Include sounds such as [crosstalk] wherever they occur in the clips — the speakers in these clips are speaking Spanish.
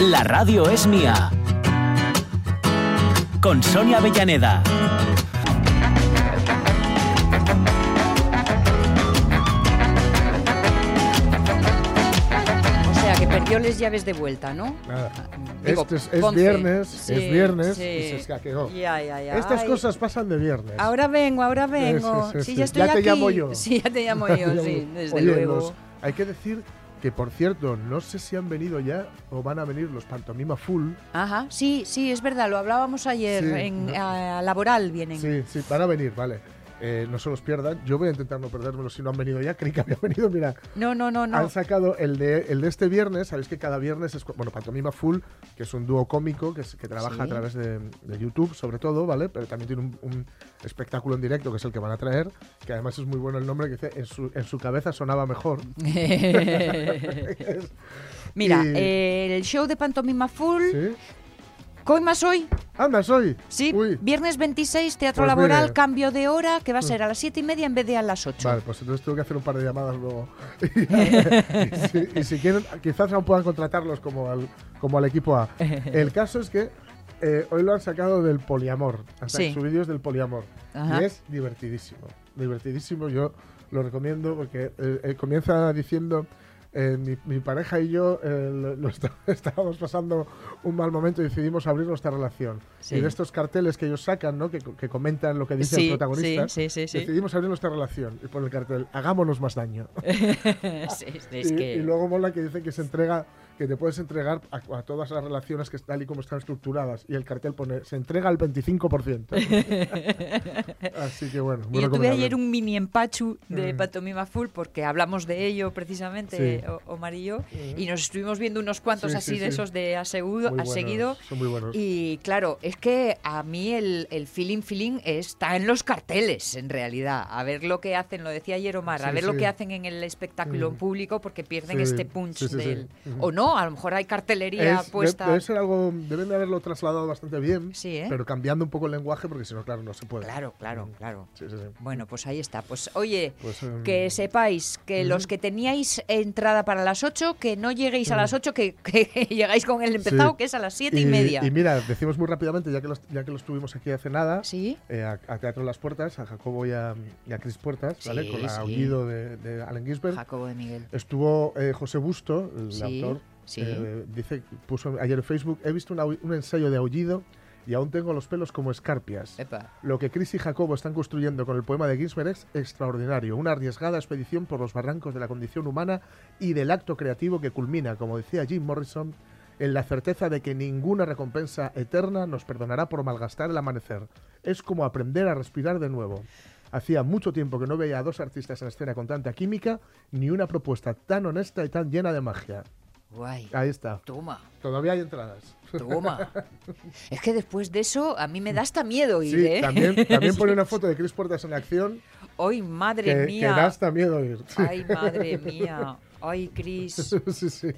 La radio es mía. Con Sonia Avellaneda. O sea, que perdió les llaves de vuelta, ¿no? Nada. Digo, Este es, es viernes, Sí, es viernes sí. y se escaqueó. Ya, ya, ya. Estas Ay, cosas pasan de viernes. Ahora vengo, ahora vengo. sí, Sí, sí. ya estoy Ya te aquí. llamo yo. Sí, ya te llamo yo, [laughs] sí, desde Oye, luego. los- hay que decir que, por cierto, no sé si han venido ya o van a venir los Pantomima Full. Ajá, sí, sí, es verdad, lo hablábamos ayer. Sí, en no. a laboral vienen. Sí, sí, van a venir, vale. Eh, no se los pierdan. Yo voy a intentar no perdérmelos si no han venido ya. [laughs] Creí que habían venido. Mira, No, no, no, no. han sacado el de, el de este viernes. Sabéis que cada viernes es. Bueno, Pantomima Full, que es un dúo cómico que, es- que trabaja Sí. a través de, de YouTube, sobre todo, ¿vale? Pero también tiene un, un espectáculo en directo, que es el que van a traer. Que además es muy bueno el nombre, que dice: En su, en su cabeza sonaba mejor. [laughs] [laughs] Mira, Y- eh, el show de Pantomima Full, ¿Sí? ¿Coy más hoy? ¡Anda, soy! Sí, Uy. viernes 26, teatro Pues laboral, mire. cambio de hora, que va a ser a las 7 y media en vez de a las 8. Vale, pues entonces tengo que hacer un par de llamadas luego. [laughs] y, si, y si quieren, quizás aún puedan contratarlos como al, como al equipo A. [laughs] El caso es que eh, hoy lo han sacado del poliamor. Han Sí. Su vídeo es del poliamor. Ajá. Y es divertidísimo. Divertidísimo, yo lo recomiendo porque eh, eh, comienza diciendo. Eh, mi, mi pareja y yo eh, lo- lo está- [laughs] estábamos pasando un mal momento y decidimos abrir nuestra relación. Sí. Y de estos carteles que ellos sacan, ¿no? que, que comentan lo que dice Sí, el protagonista, sí, decidimos abrir nuestra relación. Y pone el cartel, hagámonos más daño. [laughs] Es y, que... y luego mola que dice que se entrega, que te puedes entregar a, a todas las relaciones que tal y como están estructuradas. Y el cartel pone, se entrega al 25%. [laughs] Así que bueno, muy Y yo tuve ayer un mini empachu de Mm. Pantomima Full porque hablamos de ello precisamente, Sí. Omar y yo, Mm. y nos estuvimos viendo unos cuantos Sí, así sí, de esos de a, seguido, Muy buenos, seguido. Son muy buenos. Y claro, es que a mí el, el feeling feeling está en los carteles, en realidad. A ver lo que hacen, lo decía ayer Omar, a ver lo que hacen en el espectáculo Mm. en público porque pierden este punch del... O no, a lo mejor hay cartelería Es- puesta... debe ser algo, deben de haberlo trasladado bastante bien, Sí, ¿eh? pero cambiando un poco el lenguaje porque si no, claro, no se puede. Claro, claro, Mm. claro. Sí, sí, sí. Bueno, pues ahí está. Pues oye, Pues, em, que sepáis que los que teníais entrada para las 8, que no lleguéis a las 8, que, [laughs] que llegáis con el empezado, que es a las 7 y, media. Y mira, decimos muy rápidamente, ya que los, ya que los tuvimos aquí hace nada, Sí, eh, a, a Teatro Las Puertas, a Jacobo y a, y a Cris Puertas, ¿vale? Con el sí. aullido de, de Allen Ginsberg. Jacobo de Miguel. Estuvo eh, José Busto, el autor, sí. eh, dice, puso ayer en Facebook, he visto un, ensayo de aullido y aún tengo los pelos como escarpias. Epa. Lo que Chris y Jacobo están construyendo con el poema de Ginsberg es extraordinario, una arriesgada expedición por los barrancos de la condición humana y del acto creativo que culmina, como decía Jim Morrison, en la certeza de que ninguna recompensa eterna nos perdonará por malgastar el amanecer. Es como aprender a respirar de nuevo. Hacía mucho tiempo que no veía a dos artistas en escena con tanta química, ni una propuesta tan honesta y tan llena de magia. Guay. Ahí está. Toma, Todavía hay entradas. toma. [laughs] es que después de eso, a mí me da hasta miedo ir, Sí, ¿eh? también, también pone una foto de Chris Puertas en acción [laughs] Ay, madre que, que mía. da hasta miedo ir. Ay, madre [laughs] mía. Ay, Cris. [laughs] sí, sí.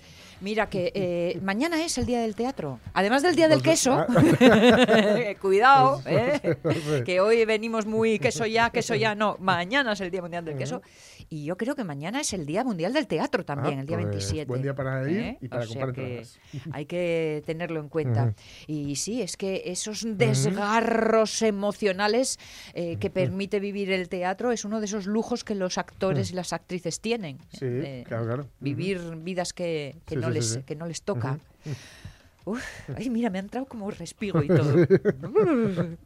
Mira que eh, mañana es el día del teatro. Además del día del queso. ah. [laughs] Cuidado, ¿eh? que hoy venimos muy queso ya, queso ya. No, mañana es el Día Mundial del Queso. Y yo creo que mañana es el Día Mundial del Teatro también, Ah, el día pues, 27. buen día para ir ¿Eh? y para O comprar que. [laughs] Hay que tenerlo en cuenta. Y sí, es que esos desgarros emocionales eh, que permite vivir el teatro es uno de esos lujos que los actores y las actrices tienen. Sí, Eh, claro, claro. Vivir vidas que, que Sí, no sí, les, sí. que no les toca. [laughs] Uf, ay, mira, me ha entrado como respiro y [laughs] todo. [laughs]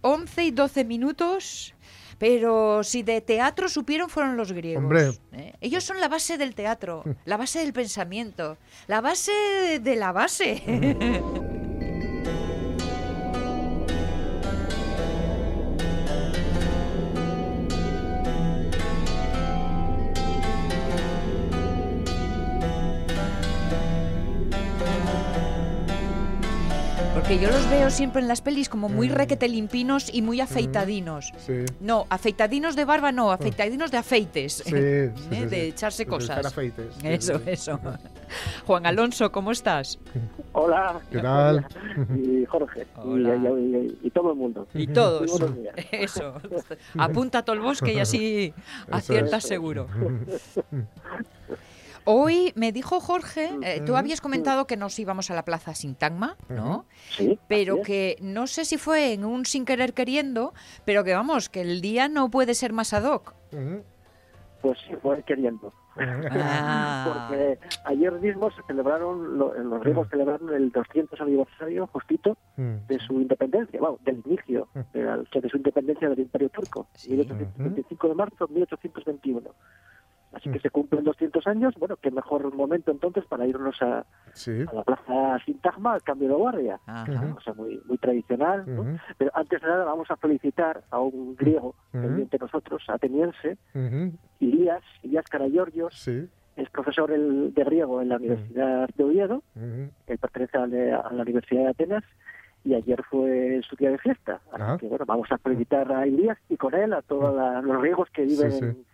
11 y 12 minutos. Pero si de teatro supieron fueron los griegos. Hombre. ¿eh? Ellos son la base del teatro, la base del pensamiento, la base de la base. Porque yo los veo siempre en las pelis como muy Mm. requete limpinos y muy afeitadinos. Sí. No, afeitadinos de barba no, afeitadinos de afeites. Sí, sí, [laughs] ¿eh? sí, sí. de echarse cosas. afeites. Sí, Eso, eso. [laughs] Juan Alonso, ¿cómo estás? Hola. ¿Qué tal? [laughs] Y Jorge. y- Hola. Y, y- y todo el mundo. Y todos. Eso. Apunta todo el bosque y así aciertas seguro. Hoy me dijo Jorge, eh, tú habías comentado que nos íbamos a la plaza Sintagma, ¿no? Sí. Pero que no sé si fue en un sin querer queriendo, pero que vamos, que el día no puede ser más ad hoc. Pues sí, fue queriendo. Ah. Porque ayer mismo se celebraron, lo- los griegos celebraron el 200 aniversario justito de su independencia, bueno, del inicio de, la- de su independencia del Imperio Turco, Sí. 1825 de marzo de 1821. Así que se cumplen 200 años, bueno, qué mejor momento entonces para irnos a, Sí. a la plaza Sintagma, al cambio de guardia. Ajá. Una cosa muy, muy tradicional. Pero antes de nada vamos a felicitar a un griego, pendiente de nosotros, ateniense, Ujú. Ilías, Ilías Sí. es profesor el- de griego en la Universidad de Oviedo, él pertenece a la, a la Universidad de Atenas y ayer fue su día de fiesta. Así Ah. que bueno, vamos a felicitar a Ilías y con él a todos la- los griegos que viven Sí, sí.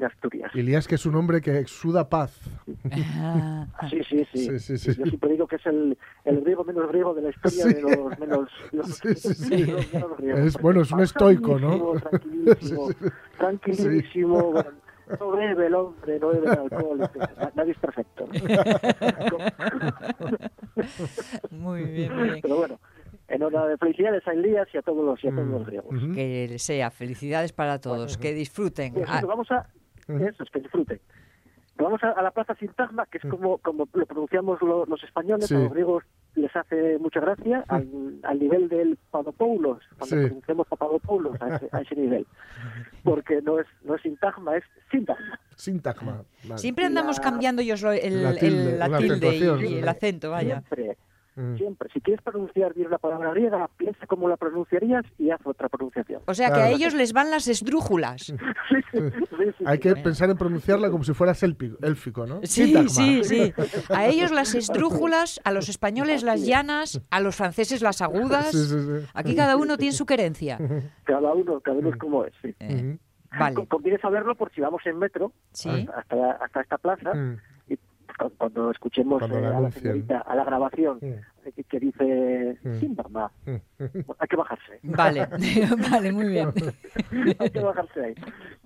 En Asturias. Elías, que es un hombre que exuda paz. [laughs] Ah. Sí, sí, sí. Sí, sí, sí. Yo siempre digo que es el, el griego menos griego de la historia Sí. de los menos, los, [laughs] Sí, sí, sí. de los menos griegos. Es- bueno, es un estoico, ¿no? [laughs] Tranquilísimo, tranquilísimo. bueno, no bebe el hombre, no bebe el alcohol. etcétera. Nadie es perfecto. Muy bien, muy bien. Pero bueno, en hora de felicidades a Elías y a todos los, y a todos los griegos. Ujú. Que sea, felicidades para todos, que disfruten. Pues Ah, vamos a Ujú. eso es que disfruten. Vamos a, a la plaza Sintagma, que es como, como lo pronunciamos lo- los españoles, Sí. a los griegos les hace mucha gracia, al, al nivel del Papadopoulos, cuando Sí. pronunciamos Papadopoulos, a ese, a ese nivel. Porque no es, no es Sintagma, es Sintagma. Sintagma. Vale. Siempre andamos La- cambiando yo el, La tilde, el- la la tilde acentuación, y, sí. el acento, vaya. Siempre, Mm. siempre. Si quieres pronunciar bien una palabra griega, piensa cómo la pronunciarías y haz otra pronunciación. O sea que a ellos les van las esdrújulas. [laughs] Sí, sí, sí, sí, Hay sí. que pensar en pronunciarla como si fuera élfico, ¿no? Sí, Sintagma. sí, sí. [laughs] A ellos las esdrújulas, a los españoles las llanas, a los franceses las agudas. Sí, sí, sí. Aquí cada uno tiene su querencia. [laughs] Cada uno, cada uno es como es. sí. Eh, vale, Con- Conviene saberlo por si vamos en metro sí. hasta, la- hasta esta plaza Mm. Cuando escuchemos Cuando eh, a la señorita a la grabación Mm. que, que dice Mm. Sintagma, Mm. hay que bajarse. [laughs] Vale, [laughs] [laughs] vale, muy bien. hay que bajarse ahí.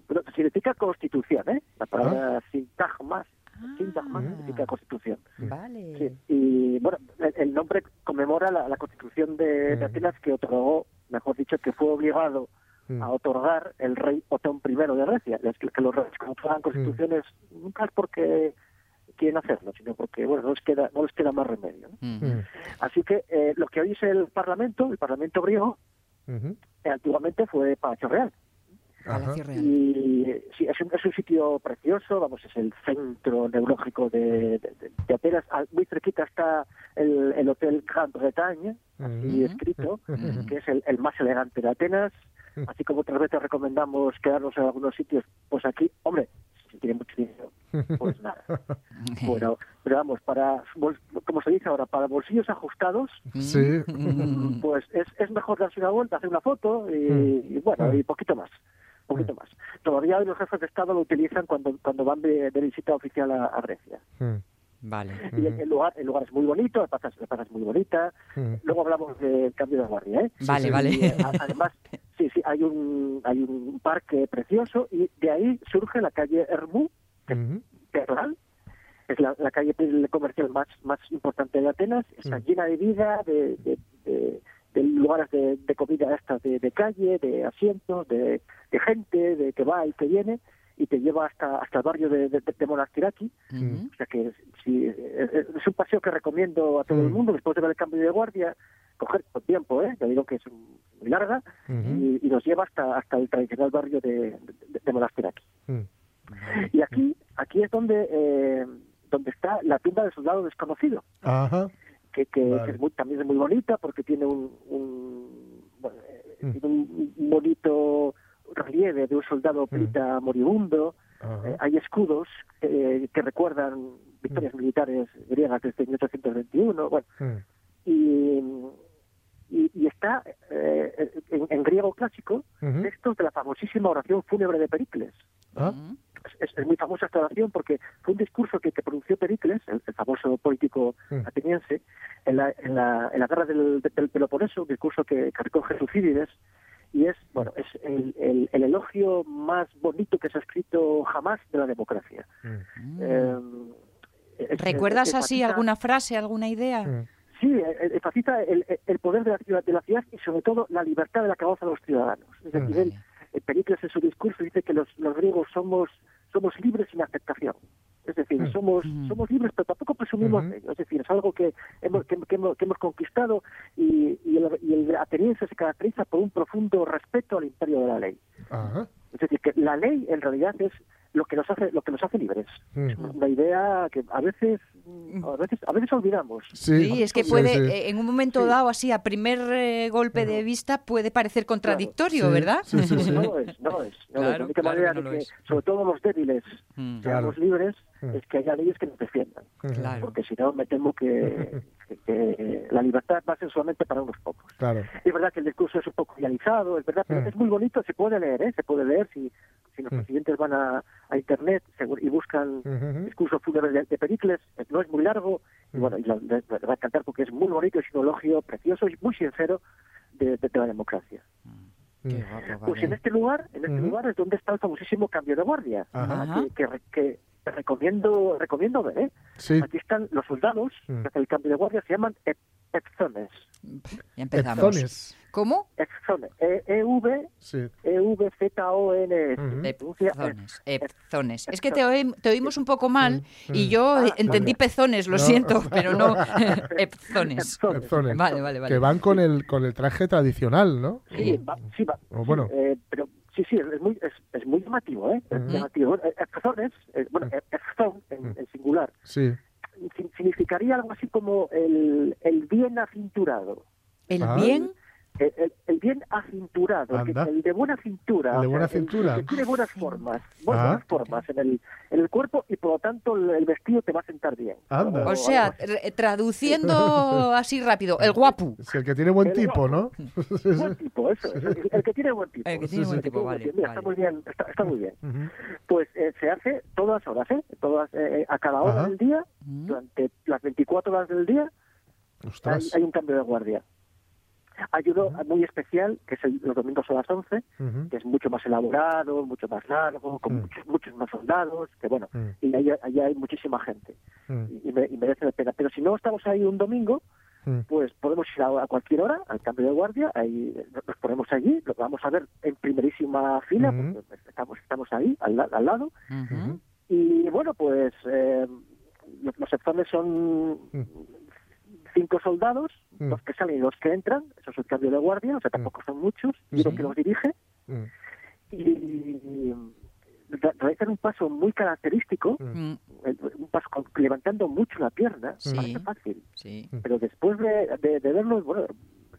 Pero significa constitución, ¿eh? La Ah. palabra sintagma, sintagma Ah. significa constitución. Vale. Sí, y bueno, el, el nombre conmemora la, la constitución de, de Mm. Atenas que otorgó, mejor dicho, que fue obligado Mm. a otorgar el rey Otón I de Grecia. Es que, que los reyes otorgan constituciones nunca es porque quieren hacerlo, sino porque bueno no les queda no les queda más remedio. Mm. Así que eh, lo que hoy es el Parlamento, el Parlamento griego, eh, antiguamente fue Palacio Real. Ajá. Y sí, es un, es un sitio precioso, vamos, es el centro neurológico de, de, Atenas. Muy cerquita está el, el Hotel Grand Bretagne, así escrito, que es el, el más elegante de Atenas. Así como otras veces recomendamos quedarnos en algunos sitios, pues aquí, hombre, si tiene mucho dinero, [laughs] pues nada. Bueno, pero vamos, para, como se dice ahora, para bolsillos ajustados, Sí. Mm. pues es, es mejor darse una vuelta, hacer una foto y, Mm. y bueno, Mm. y poquito más. Poquito más. Todavía hoy los jefes de Estado lo utilizan cuando, cuando van de, de visita oficial a, a Grecia. Mm. Vale. Y el, el lugar, el lugar es muy bonito, la plaza, la plaza es muy bonita. Luego hablamos del cambio de guardia, ¿eh? Vale, sí. vale. Y, eh, además, [laughs] sí, sí, hay un, hay un parque precioso y de ahí surge la calle Hermú. Perral. Es la, la calle comercial más, más importante de Atenas. Está llena de vida, de, de, de- de lugares de, comida estas de, calle, de asientos, de gente, de que va y que viene, y te lleva hasta hasta el barrio de, de, de Monastiraki. O sea que sí, es, un paseo que recomiendo a todo el mundo después de ver el cambio de guardia, coger con tiempo, ¿eh? Ya digo que es un- muy larga, y, y nos lleva hasta hasta el tradicional barrio de, de, de Monastiraki. Y aquí aquí es donde eh, donde está la tumba del soldado desconocido, Ajá. que, que, Vale. que es muy- también es muy bonita porque tiene un, un, bueno, eh, tiene un bonito relieve de un soldado pelita moribundo. Ajá. Eh, hay escudos eh, que recuerdan victorias militares griegas desde 1821. Bueno, Mm. y, y, y está eh, en, en griego clásico textos de la famosísima oración fúnebre de Pericles. Ah. Es, es muy famosa esta oración porque fue un discurso que, que pronunció Pericles, el, el famoso político Mm. ateniense, en la, en la, en la guerra del, del Peloponeso, un discurso que, que recoge Tucídides, y es bueno es el, el, el elogio más bonito que se ha escrito jamás de la democracia. Mm. Eh, es- ¿Recuerdas es- así alguna frase, alguna idea? Mm. Sí, eh, enfatiza el, el poder de la, ciudad, de la ciudad y sobre todo la libertad de la que gozan los ciudadanos. Es decir, él, eh, Pericles en su discurso dice que los, los griegos somos, somos libres sin aceptación. Es decir, Mm. somos, Mm. somos libres, pero tampoco presumimos de ello. Es decir, es algo que hemos, que, que hemos, que hemos conquistado y, y el, y el ateniense se caracteriza por un profundo respeto al imperio de la ley. Ajá. Es decir, que la ley en realidad es lo que nos hace, lo que nos hace libres. Mm. Es una idea que a veces, a veces, a veces olvidamos. Sí, Sí, es que puede, sí. eh, en un momento Sí. dado, así, a primer eh, golpe de vista, puede parecer contradictorio, Sí, ¿verdad? Sí, sí, sí. No es, no es. No es. La única claro manera que no de que, es. sobre todo los débiles, Mm. seamos Claro. libres, Mm. es que haya leyes que nos defiendan. Claro. Porque si no, me temo que, [laughs] que- que la libertad va a ser solamente para unos pocos. Claro. Es verdad que el discurso es un poco idealizado, es verdad, pero Mm. es muy bonito, se puede leer, ¿eh? Se puede leer si, si los Mm. presidentes van a, a Internet y buscan Ujú. discurso fúnebre de, de Pericles, eh, no es muy largo, y Mm. bueno, y lo- va a encantar porque es muy bonito, es un elogio precioso y muy sincero de, de- de la democracia. Qué Mm. guapo, Pues en este lugar, en este lugar es donde está el famosísimo cambio de guardia, que, que, re- que te recomiendo, recomiendo ver, ¿eh? Sí. Aquí están los soldados Mm. el cambio de guardia, se llaman ep- epzones. Ya empezamos. Epzones. ¿Cómo? Epzones. E- E-V, Sí. E-V-Z-O-N-S. Ujú. Se pronuncia Epzones. ep- Epzones. Es que te, oí- te oímos un poco mal y Mm. yo Ah, entendí vale. pezones, lo No. siento, pero no [laughs] epzones. Epzones. Epzones. Vale, vale, vale. Que van con el, con el traje tradicional, ¿no? Sí, va, sí, va. O bueno. Eh, pero sí, sí, es muy, es, es muy llamativo, ¿eh? Es Ujú. llamativo. Eh, Epzones, eh, bueno, Ujú. epzón en, singular, Sí. significaría algo así como el, el bien acinturado. El Ah. bien, El, el- el bien acinturado, el, el de buena cintura. El de o buena sea, cintura. El, que tiene buenas formas, buenas, Ah. buenas formas en el, en el cuerpo y por lo tanto el, el vestido te va a sentar bien. Anda. o sea, re- traduciendo [laughs] así rápido, el guapo. Es el que tiene buen El tipo, ¿no? Buen tipo, eso. es, El, el que tiene buen tipo. El que tiene Sí, buen sí. tipo, vale. Mira, Está muy bien, está, está muy bien. Pues eh, se hace todas horas, ¿eh? Todas, eh, a cada hora Ajá. del día, durante las 24 horas del día, hay un cambio de guardia. Hay uno muy especial, que es el- los domingos a las 11, Ujú. que es mucho más elaborado, mucho más largo, con Mm. muchos, muchos más soldados, que bueno, Mm. y ahí, ahí hay muchísima gente, Mm. y, y me- y merece la pena. Pero si no estamos ahí un domingo, pues podemos ir a, a cualquier hora al cambio de guardia, ahí eh, nos ponemos allí, lo vamos a ver en primerísima fila, porque estamos, estamos ahí, al, la- al lado, y bueno, pues eh, los, los epzones son. Cinco soldados, Mm. los que salen y los que entran, eso es el cambio de guardia, o sea, tampoco son muchos, y uno Sí. que los dirige, Mm. y re- realizan un paso muy característico, Mm, un paso con- levantando mucho la pierna, Sí. parece fácil, Sí. pero después de, de, de verlo, bueno,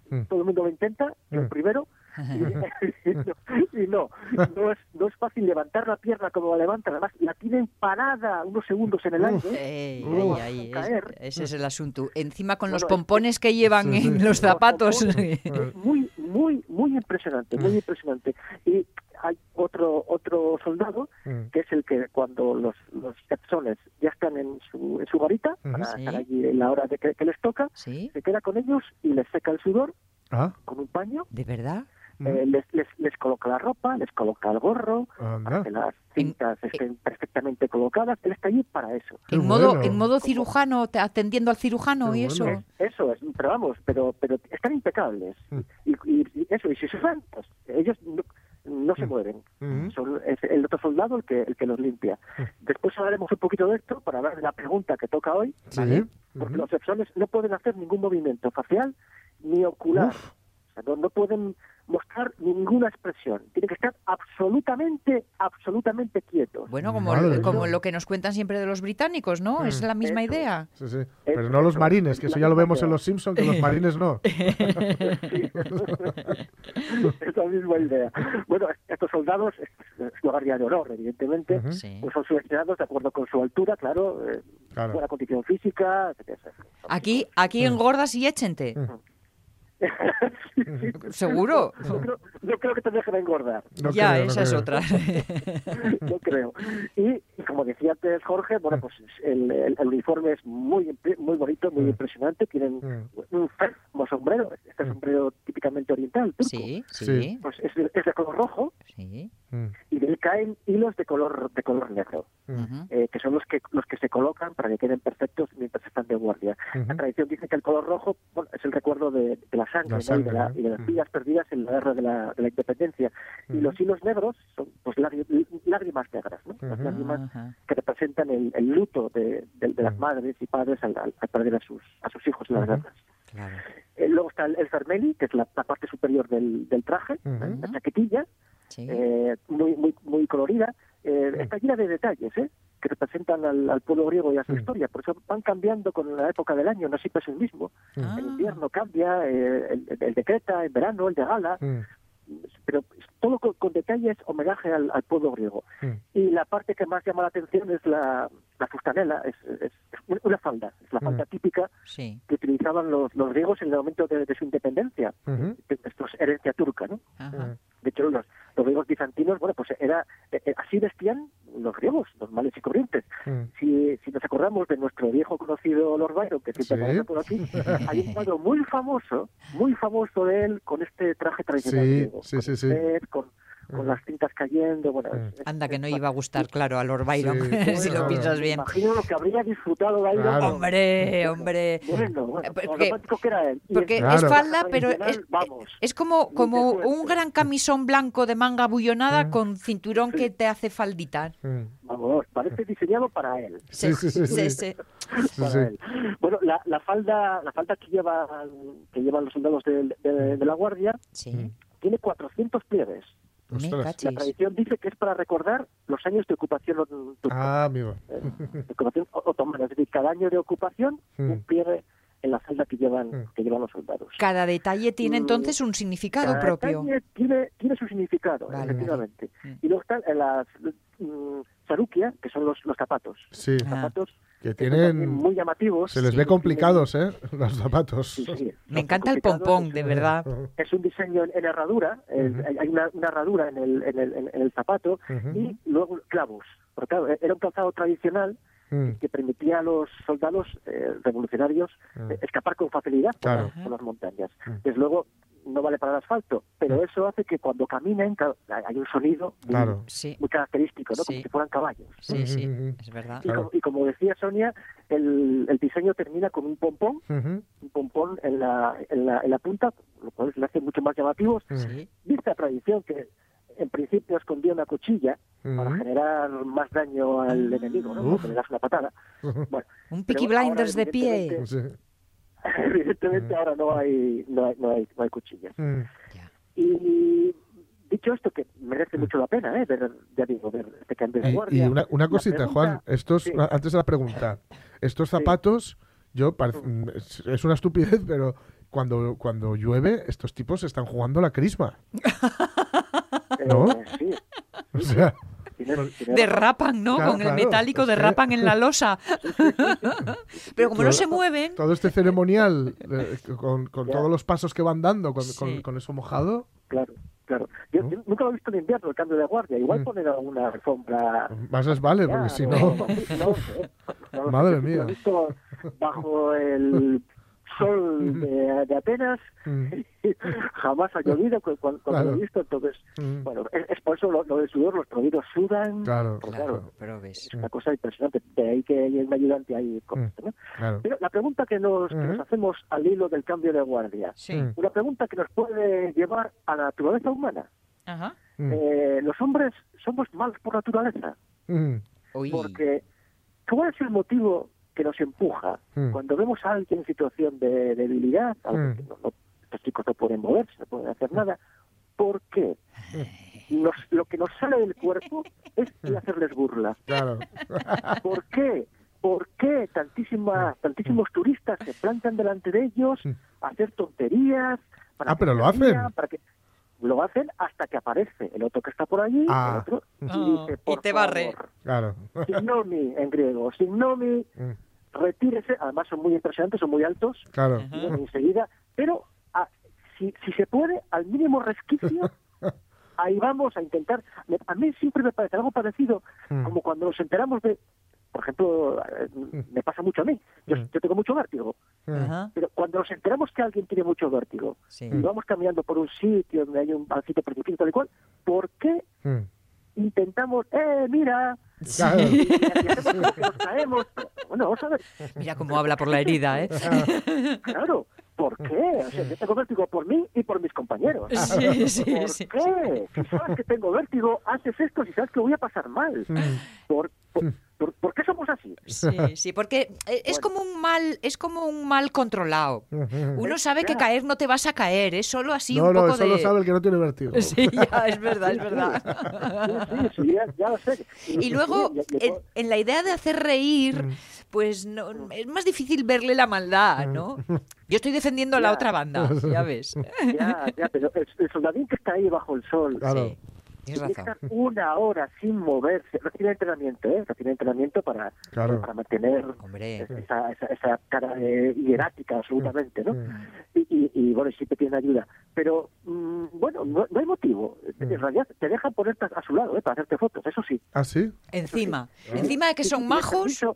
Mm. todo el mundo lo intenta, yo Mm. primero, y, y [laughs] no, no, es, no es fácil levantar la pierna como la levantan, además la tienen parada unos segundos en el aire, Ey, Uf. ey, ahí, es- Caer. ese es el asunto. Encima con los es- pompones que llevan Sí, sí. en los zapatos. [laughs] Es muy, muy, muy impresionante, muy impresionante. Y hay otro otro soldado Mm. que es el que cuando los los epsones ya están en su, en su garita Ujú. para Sí. estar allí en la hora de que, que les toca, ¿Sí? se queda con ellos y les seca el sudor Ah. con un paño, ¿De verdad? Mm. eh, les, les, les coloca la ropa, les coloca el gorro, que las cintas estén perfectamente colocadas. Él está allí para eso. Qué En modo, bueno. en modo cirujano, te- atendiendo al cirujano Qué y eso. bueno. Eso es, pero vamos, pero pero están impecables. Mm. Y, y- y eso, y si se van, pues ellos no, no se Mm. mueven. Son- es el otro soldado el que el que los limpia. Mm. Después hablaremos un poquito de esto para hablar de la pregunta que toca hoy, Sí. porque los epsones no pueden hacer ningún movimiento facial ni ocular. Uf. O sea, no, no pueden mostrar ninguna expresión. Tienen que estar absolutamente, absolutamente quietos. Bueno, como, Madre como lo que nos cuentan siempre de los británicos, ¿no? Es la misma Eso. idea. Sí, sí. Pero no los marines, que eso ya lo vemos en los Simpsons, que los marines no. [laughs] [laughs] es la misma idea. Bueno, estos soldados, es una guardia de honor, evidentemente. Sí. pues son seleccionados de acuerdo con su altura, claro, eh, Claro. buena condición física, etcétera. Aquí, aquí engordas y échente. Sí. [laughs] [laughs] ¿Seguro? Yo creo que te dejan engordar, No ya, creo, no esa es creo. otra. [laughs] yo creo. Y, y como decía antes Jorge, bueno, pues el, el- el uniforme es muy muy bonito, muy Mm. impresionante. Tienen Mm. un como sombrero, este Mm. sombrero típicamente oriental, turco. sí, sí. Pues es, de- es de color rojo, sí. Mm, y de él caen hilos de color de color negro, mm, eh, que son los que los que se colocan para que queden perfectos mientras están de guardia. La tradición dice que el color rojo bueno, es el recuerdo de, de la sangre, La ¿no? y, de la- ¿no? y de las Mm. vidas perdidas en la guerra de la, de la independencia. Y los hilos negros son pues lágri- lágrimas negras, ¿no? Las lágrimas que representan el, el luto de, de- de las madres y padres al, al- al perder a sus, a sus hijos en las guerras. Claro. Eh, luego está el, el fermeli, que es la, la parte superior del, del traje, la chaquetilla, Sí. eh, muy, muy, muy colorida. Eh. Está llena de detalles, ¿eh? que representan al, al pueblo griego y a su Mm. historia. Por eso van cambiando con la época del año, no siempre es el mismo. Ah. En invierno cambia, eh, el, el de Creta, en verano, el de Gala, Mm, pero todo con, con detalles homenaje al, al pueblo griego. mm. Y la parte que más llama la atención es la, la fustanela, es, es una falda, es la falda Mm. típica Sí. que utilizaban los, los griegos en el momento de, de su independencia. Ujú. Esto es herencia turca, ¿no? Ajá. De hecho, los, los griegos bizantinos, bueno, pues era eh, eh, así vestían los griegos, normales y corrientes. Mm. Si, si nos acordamos de nuestro viejo conocido Lord Byron, que siempre Sí. aparece por aquí, hay un cuadro muy famoso, muy famoso de él con este traje tradicional Sí, griego. sí, con sí, sí. con, Mm. las cintas cayendo, bueno... Mm. es- es- Anda que no es- iba a gustar, claro, a Lord Byron, Sí, [laughs] si lo piensas bien. Imagino lo que habría disfrutado Byron. Claro. Hombre, hombre. Bueno, bueno, Eh, porque- lo romántico que era él. Porque Claro. es falda, pero es, vamos. es como, como un gran camisón blanco de manga bullonada Mm. con cinturón que te hace faldita. Mm. Vamos, parece diseñado para él. Sí, sí, sí, sí. sí. Sí, [laughs] para sí. él. Bueno, la, la falda, la falda que llevan, que llevan los soldados de, de- de la guardia Sí, tiene 400 pliegues. La tradición dice que es para recordar los años de ocupación turca, Ah, amigo. eh, de ocupación otomana. Es decir, cada año de ocupación Mm. un pliegue en la falda que llevan, Mm. que llevan los soldados. Cada detalle tiene Mm. entonces un significado Cada propio. detalle Tiene, tiene su significado, Vale, efectivamente. vale. Y luego están eh, las mm, sarukia, que son los, los zapatos. Sí, Ah. Zapatos que que tienen... muy llamativos. Se les Sí, ve tienen- complicados, ¿eh? [laughs] Los zapatos. Sí, sí, Me encanta el pompón, de verdad. Es un diseño en, en herradura, hay- hay una, una herradura en el, en el, en- el zapato y luego clavos. Porque claro, era un calzado tradicional Mm, que permitía a los soldados eh, revolucionarios Mm. eh, escapar con facilidad por, Claro. las, por las montañas. Mm. Desde luego no vale para el asfalto, pero Mm. eso hace que cuando caminen hay un sonido muy, Claro. Sí, muy característico, ¿no? como Sí. si fueran caballos. sí, sí, es verdad. Y, Claro. como, y como decía Sonia, el, el diseño termina con un pompón, Ujú. un pompón en la, en la, en la punta, lo cual le hace mucho más llamativos. Sí, Dice la tradición que en principio escondía una cuchilla para Ujú. generar más daño al Ah. enemigo, ¿no? Porque le das una patada. Bueno, un Peaky ahora, Blinders de pie. Sí. [laughs] Evidentemente Mm. ahora no hay, no hay, no hay, no hay cuchillas. Mm. Y dicho esto, que merece mucho la pena, ¿eh? Ver, ya digo, ver este cambio de Y, guardia. y una, una cosita, pregunta- Juan. Estos, sí. Antes de la pregunta. Estos zapatos, yo parece- mm, es, una estupidez, pero cuando, cuando llueve, estos tipos están jugando la crisma. [laughs] Eh, ¿no? sí, O sea, Derrapan, ¿no? Claro, Con el metálico es que- derrapan en la [laughs] losa. Pero como no se mueven, todo este ceremonial, eh, [laughs] con, todos los pasos que van dando, con, Sí. con- con eso mojado, Claro, claro. Yo, ¿No? yo nunca lo he visto en invierno, el cambio de guardia. Igual Mm. poner alguna alfombra más les vale, porque si no, no... [laughs] Madre mía. Lo he visto bajo el sol de, de Atenas, [laughs] jamás ha llovido cu- cuando, cuando Claro. lo he visto, entonces, bueno, es, es por eso lo, lo del sudor, los prohibidos sudan, Claro, pues claro, claro, pero ves. es una cosa impresionante, de ahí que hay un ayudante ahí con esto, ¿no? claro. Pero la pregunta que nos, que nos Ujú. hacemos al hilo del cambio de guardia, Sí, una pregunta que nos puede llevar a la naturaleza humana. ajá. Eh, los hombres somos malos por naturaleza. Uy. Porque, ¿cuál es el motivo que nos empuja Mm. cuando vemos a alguien en situación de debilidad? algo Mm. que no- no- estos chicos no pueden moverse, no pueden hacer nada. ¿Por qué? [laughs] Nos- lo que nos sale del cuerpo es a hacerles burla. claro. [laughs] ¿Por qué? ¿Por qué tantísimas, tantísimos turistas se plantan delante de ellos Mm. a hacer tonterías? Para Ah, que pero lo hacen. Para que, lo hacen hasta que aparece el otro que está por allí, Ah. el otro, y Ah, dice, y por te barre. Claro. signomi en griego, signomi, Mm, retírese, además son muy impresionantes, son muy altos, Claro. Y bueno, enseguida, pero a- si, si se puede, al mínimo resquicio, [laughs] ahí vamos a intentar. A mí siempre me parece algo parecido, Mm. como cuando nos enteramos de, por ejemplo, eh, me pasa mucho a mí, yo, Mm. yo tengo mucho vértigo, Mm, Ajá. pero cuando nos enteramos que alguien tiene mucho vértigo, Sí. y vamos caminando por un sitio donde hay un pancito precipicio tal y cual, ¿por qué mm, intentamos, eh, mira, Claro. que nos caemos. Bueno, vamos a ver, Mira cómo habla por la herida, ¿eh? claro, ¿por qué? O sea, yo tengo vértigo por mí y por mis compañeros. Sí, sí, ¿Por sí. qué? Si sabes que tengo vértigo, haces esto si sabes que voy a pasar mal. ¿Por, por, por- por qué somos así? Sí, sí, porque eh, es como un mal, es como un mal controlado. [laughs] Uno sabe que caer no te vas a caer, es solo así No, un no, poco eso de. lo sabe el que no tiene vértigo. [laughs] Sí, ya, es verdad, es verdad. Sí, sí, sí, ya, ya lo sé. [laughs] Y luego, en, en la idea de hacer reír, pues no, es más difícil verle la maldad, ¿no? Yo estoy defendiendo a la otra banda, ya ves. ya, ya, pero el, el soldadín que está ahí bajo el sol, Claro. Sí, tienes tiene razón. estar una hora sin moverse. Recibe entrenamiento, ¿eh? Recibe entrenamiento para, Claro. para mantener esa, esa, esa cara eh, hierática absolutamente, ¿no? Y, y, y, bueno, siempre tiene ayuda. Pero, mm, bueno, no, no hay motivo. En realidad te dejan ponerte a su lado, ¿eh? Para hacerte fotos, eso sí. ¿Ah, sí? Encima, encima de que Si son tienes majos, permiso-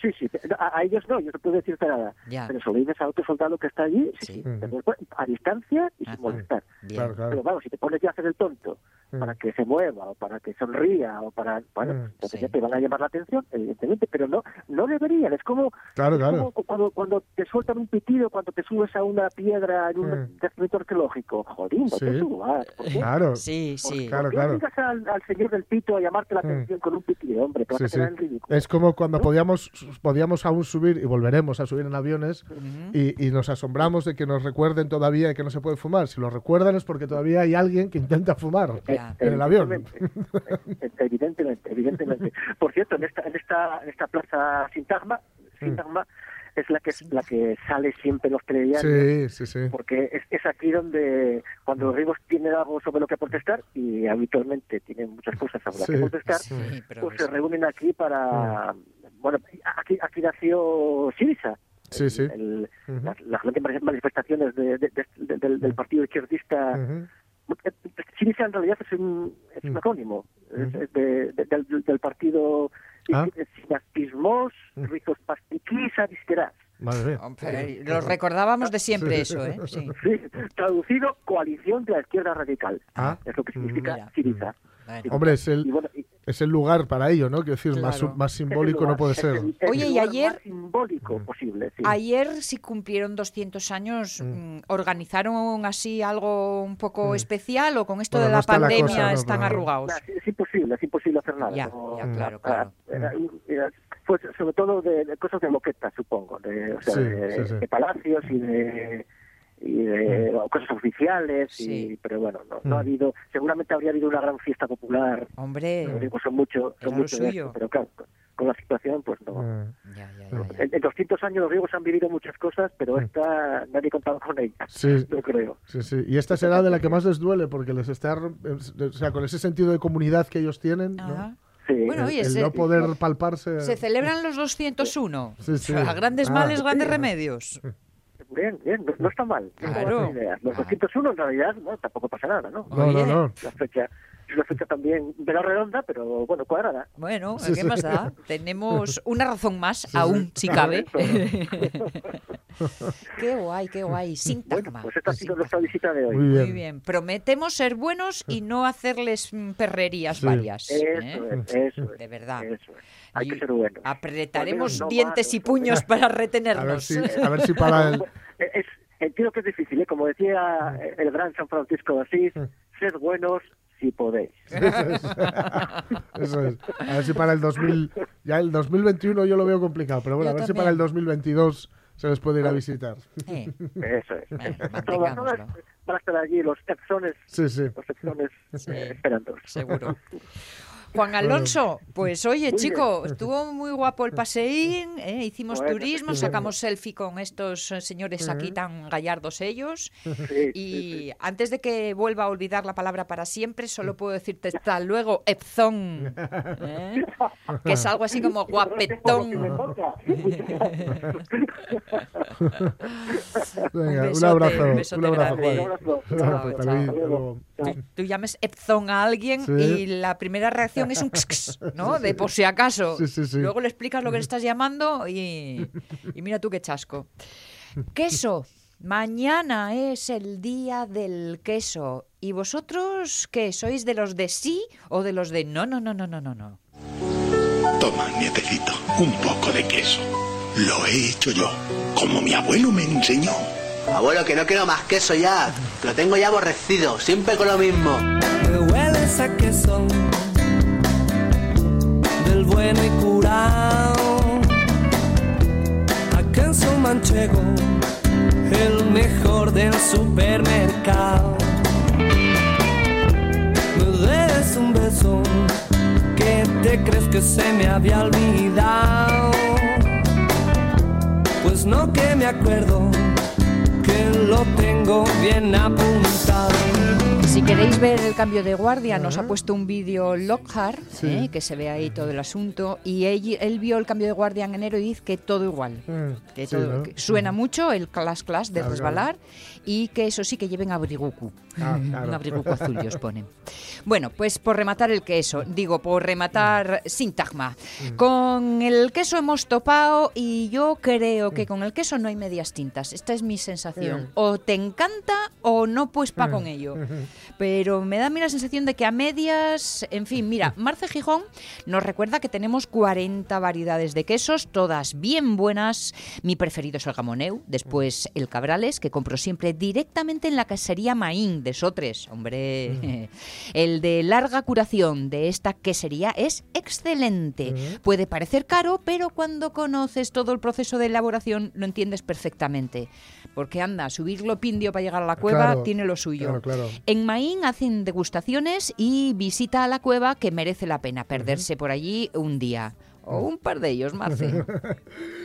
Sí, sí, a, a ellos no, yo no puedo decirte nada. Ya. Pero solo dices a otro soldado que está allí, sí, Sí. sí, te puedes- a distancia y Ajá. sin molestar. bien. Claro, claro. Pero claro, si te pones ya a hacer el tonto Mm. para que se mueva o para que sonría o para... Bueno, Mm. entonces Sí. ya te van a llamar la atención, evidentemente, pero no no deberían. Es como, Claro, es claro. como cuando, cuando te sueltan un pitido, cuando te subes a una piedra en un Mm. arqueológico. Jodín, no Sí. te subas. ¿Por qué? Claro. [laughs] Sí, sí. Claro, ¿Por qué claro. al, al señor del pito a llamarte la Mm. atención con un pitido, hombre? Te vas Sí, a quedar sí. en ridículo. Es como cuando podíamos, podíamos aún subir y volveremos a subir en aviones y, y nos asombramos de que nos recuerden todavía que no se puede fumar. Si lo recuerdan es porque todavía hay alguien que intenta fumar Ya. en el avión. Evidentemente, eh, evidentemente, evidentemente. Por cierto, en esta, en esta, en esta plaza Sintagma, Sintagma es la que la que sale siempre en los telediarios. Sí, sí, sí. Porque es, es aquí donde cuando los griegos tienen algo sobre lo que protestar y habitualmente tienen muchas cosas sobre las Sí, que protestar, pues es- se reúnen aquí para bueno aquí aquí nació Siriza Sí, sí. el- las, las grandes manifestaciones de- de- de- del, del partido izquierdista. Siriza en realidad es un, es un Mm. acrónimo es- Ujú. es de- de- del, del partido Ah. Sinaspismos Mm. Rizos Pastiquis Arisqueras. Madre mía. Hombre, lo recordábamos de siempre eso, ¿eh? Sí. Sí, traducido Coalición de la Izquierda Radical. Ah. Es lo que significa Mira. Siriza. Bueno. Hombre, es Y el, bueno, y- es el lugar para ello, ¿no? Quiero decir, más, Claro. más simbólico lugar- no puede ser. el- Oye, y ayer- más simbólico posible. sí. Ayer, si cumplieron 200 años, mm, ¿organizaron así algo un poco especial o con esto Bueno, de no la pandemia cosa, no, están arrugados? Es imposible, es imposible hacer nada. Ya, claro, ah, claro. era- era- pues sobre todo de, de cosas de moqueta, supongo, de, o sea, Sí, de, sí, sí. de palacios y de y de o cosas oficiales, Sí. y, pero bueno, no, no ha Mm. habido, seguramente habría habido una gran fiesta popular, Hombre, los griegos son mucho, son mucho de esto, pero claro, con- con la situación, pues no. Ya, ya, ya, ya. En, en 200 años los griegos han vivido muchas cosas, pero Mm. esta nadie contaba con ella, Sí, [laughs] yo creo. sí, sí. Y esta será de la que más les duele porque les está, o sea, con ese sentido de comunidad que ellos tienen, ¿no? Ajá. Sí. Bueno, el, oye, el se- no poder palparse. Se celebran los 201. Sí, sí. O sea, grandes Ah. males, grandes remedios. [laughs] Bien, bien, no, no está mal. No Claro. esa idea. Los Ah. 201 en realidad no, tampoco pasa nada, ¿no? No, no, Oye. no. La fecha una fecha también de la redonda, pero bueno, cuadrada. Bueno, Sí, ¿qué sí. más da? Tenemos una razón más, aún, si cabe. [laughs] qué guay, qué guay. Bueno, Sintagma. pues esta ha sido nuestra visita de hoy. Muy bien. Muy bien. Prometemos ser buenos y no hacerles mm, perrerías Sí. varias. Eso ¿eh? es, eso es. De verdad. Eso es. Hay Y que ser bueno. Apretaremos no dientes y puños para A ver si, a ver si [laughs] para el. Entiendo que es difícil, ¿eh? como decía el gran San Francisco de Asís, sed buenos si podéis. [laughs] Eso es. A ver si para el 2000. Ya el 2021 yo lo veo complicado, pero bueno, Yo a ver si para el 2022 se les puede ir a visitar. Eh, Eso es. Bueno, Todas- todas mantengámoslo. van a estar allí los Epsones, Sí, sí. los Epsones Sí. eh, esperando. seguro. Juan Alonso, pues oye, Muy chico, estuvo muy guapo el paseín, ¿eh? hicimos Bueno, turismo, sacamos selfie con estos eh, señores aquí tan gallardos ellos. [laughs] Sí, Y sí. antes de que vuelva a olvidar la palabra para siempre, solo puedo decirte hasta luego, Epzón. ¿eh? [laughs] Que es algo así como guapetón. [laughs] Venga, un, besote, abrazo. un besote un abrazo, grande. Juan. abrazo. Un abrazo, Chao, chao. Tú, tú llames Epzón a alguien Sí. y la primera reacción es un x, ¿no? [laughs] De por si acaso. Sí, sí, sí. Luego le explicas lo que le estás [laughs] llamando y, y mira tú qué chasco. Queso. Mañana es el día del queso ¿Y vosotros qué? ¿Sois de los de sí o de los de no, no, no, no, no, no, no? Toma, nietecito, un poco de queso. Lo he hecho yo, como mi abuelo me enseñó. Abuelo, que no quiero más queso ya. Lo tengo ya aborrecido, siempre con lo mismo. Me hueles a queso del bueno y curado. A queso manchego, el mejor del supermercado. Me des un beso que te crees que se me había olvidado. Pues no que me acuerdo lo tengo bien apuntado. Si queréis ver el cambio de guardia, nos ha puesto un vídeo Lockhart, Sí. eh, que se ve ahí todo el asunto, y él, él vio el cambio de guardia en enero y dice que todo igual. Mm, Que sí, todo- ¿no? que suena mucho el clas clas de Claro, resbalar y que eso sí que lleven abrigucu. Ah, claro. [laughs] Un abrigucu azul os ponen. Bueno, pues por rematar el queso, digo, por rematar sintagma. Mm. Con el queso hemos topado y yo creo que con el queso no hay medias tintas. Esta es mi sensación. Mm. O te encanta o no pues pa con ello. Pero me da a mí la sensación de que a medias, en fin, mira, [laughs] Marce Gijón nos recuerda que tenemos 40 variedades de quesos, todas bien buenas. Mi preferido es el gamoneu, después el cabrales, que compro siempre directamente en la quesería Maín de Sotres, hombre. El de larga curación de esta quesería es excelente. Puede parecer caro, pero cuando conoces todo el proceso de elaboración lo entiendes perfectamente. Porque anda, subirlo pindio para llegar a la cueva Claro, tiene lo suyo. claro, claro. En Maín hacen degustaciones y visita a la cueva que merece la pena perderse por allí un día. O un par de ellos, Marce.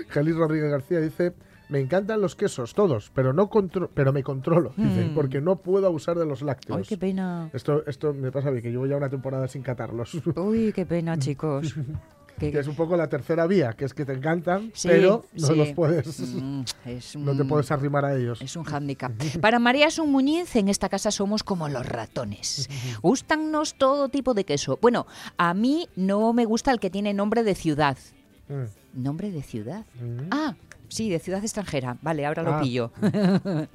Gelis [laughs] Rodríguez García dice, me encantan los quesos, todos, pero no contro- pero me controlo, [laughs] dice, Mm. porque no puedo abusar de los lácteos. Ay, qué pena. Esto, esto me pasa a mí, que llevo ya una temporada sin catarlos. Uy, qué pena, [laughs] chicos. Que es un poco la tercera vía, que es que te encantan, Sí, pero no sí. los puedes, Mm, no te puedes arrimar a ellos. Es un hándicap. Para María Sun Muñiz, en esta casa somos como los ratones. Gústannos todo tipo de queso. Bueno, a mí no me gusta el que tiene nombre de ciudad. Mm. ¿Nombre de ciudad? Mm. Ah, sí, de ciudad extranjera. Vale, ahora lo Ah. pillo. [laughs]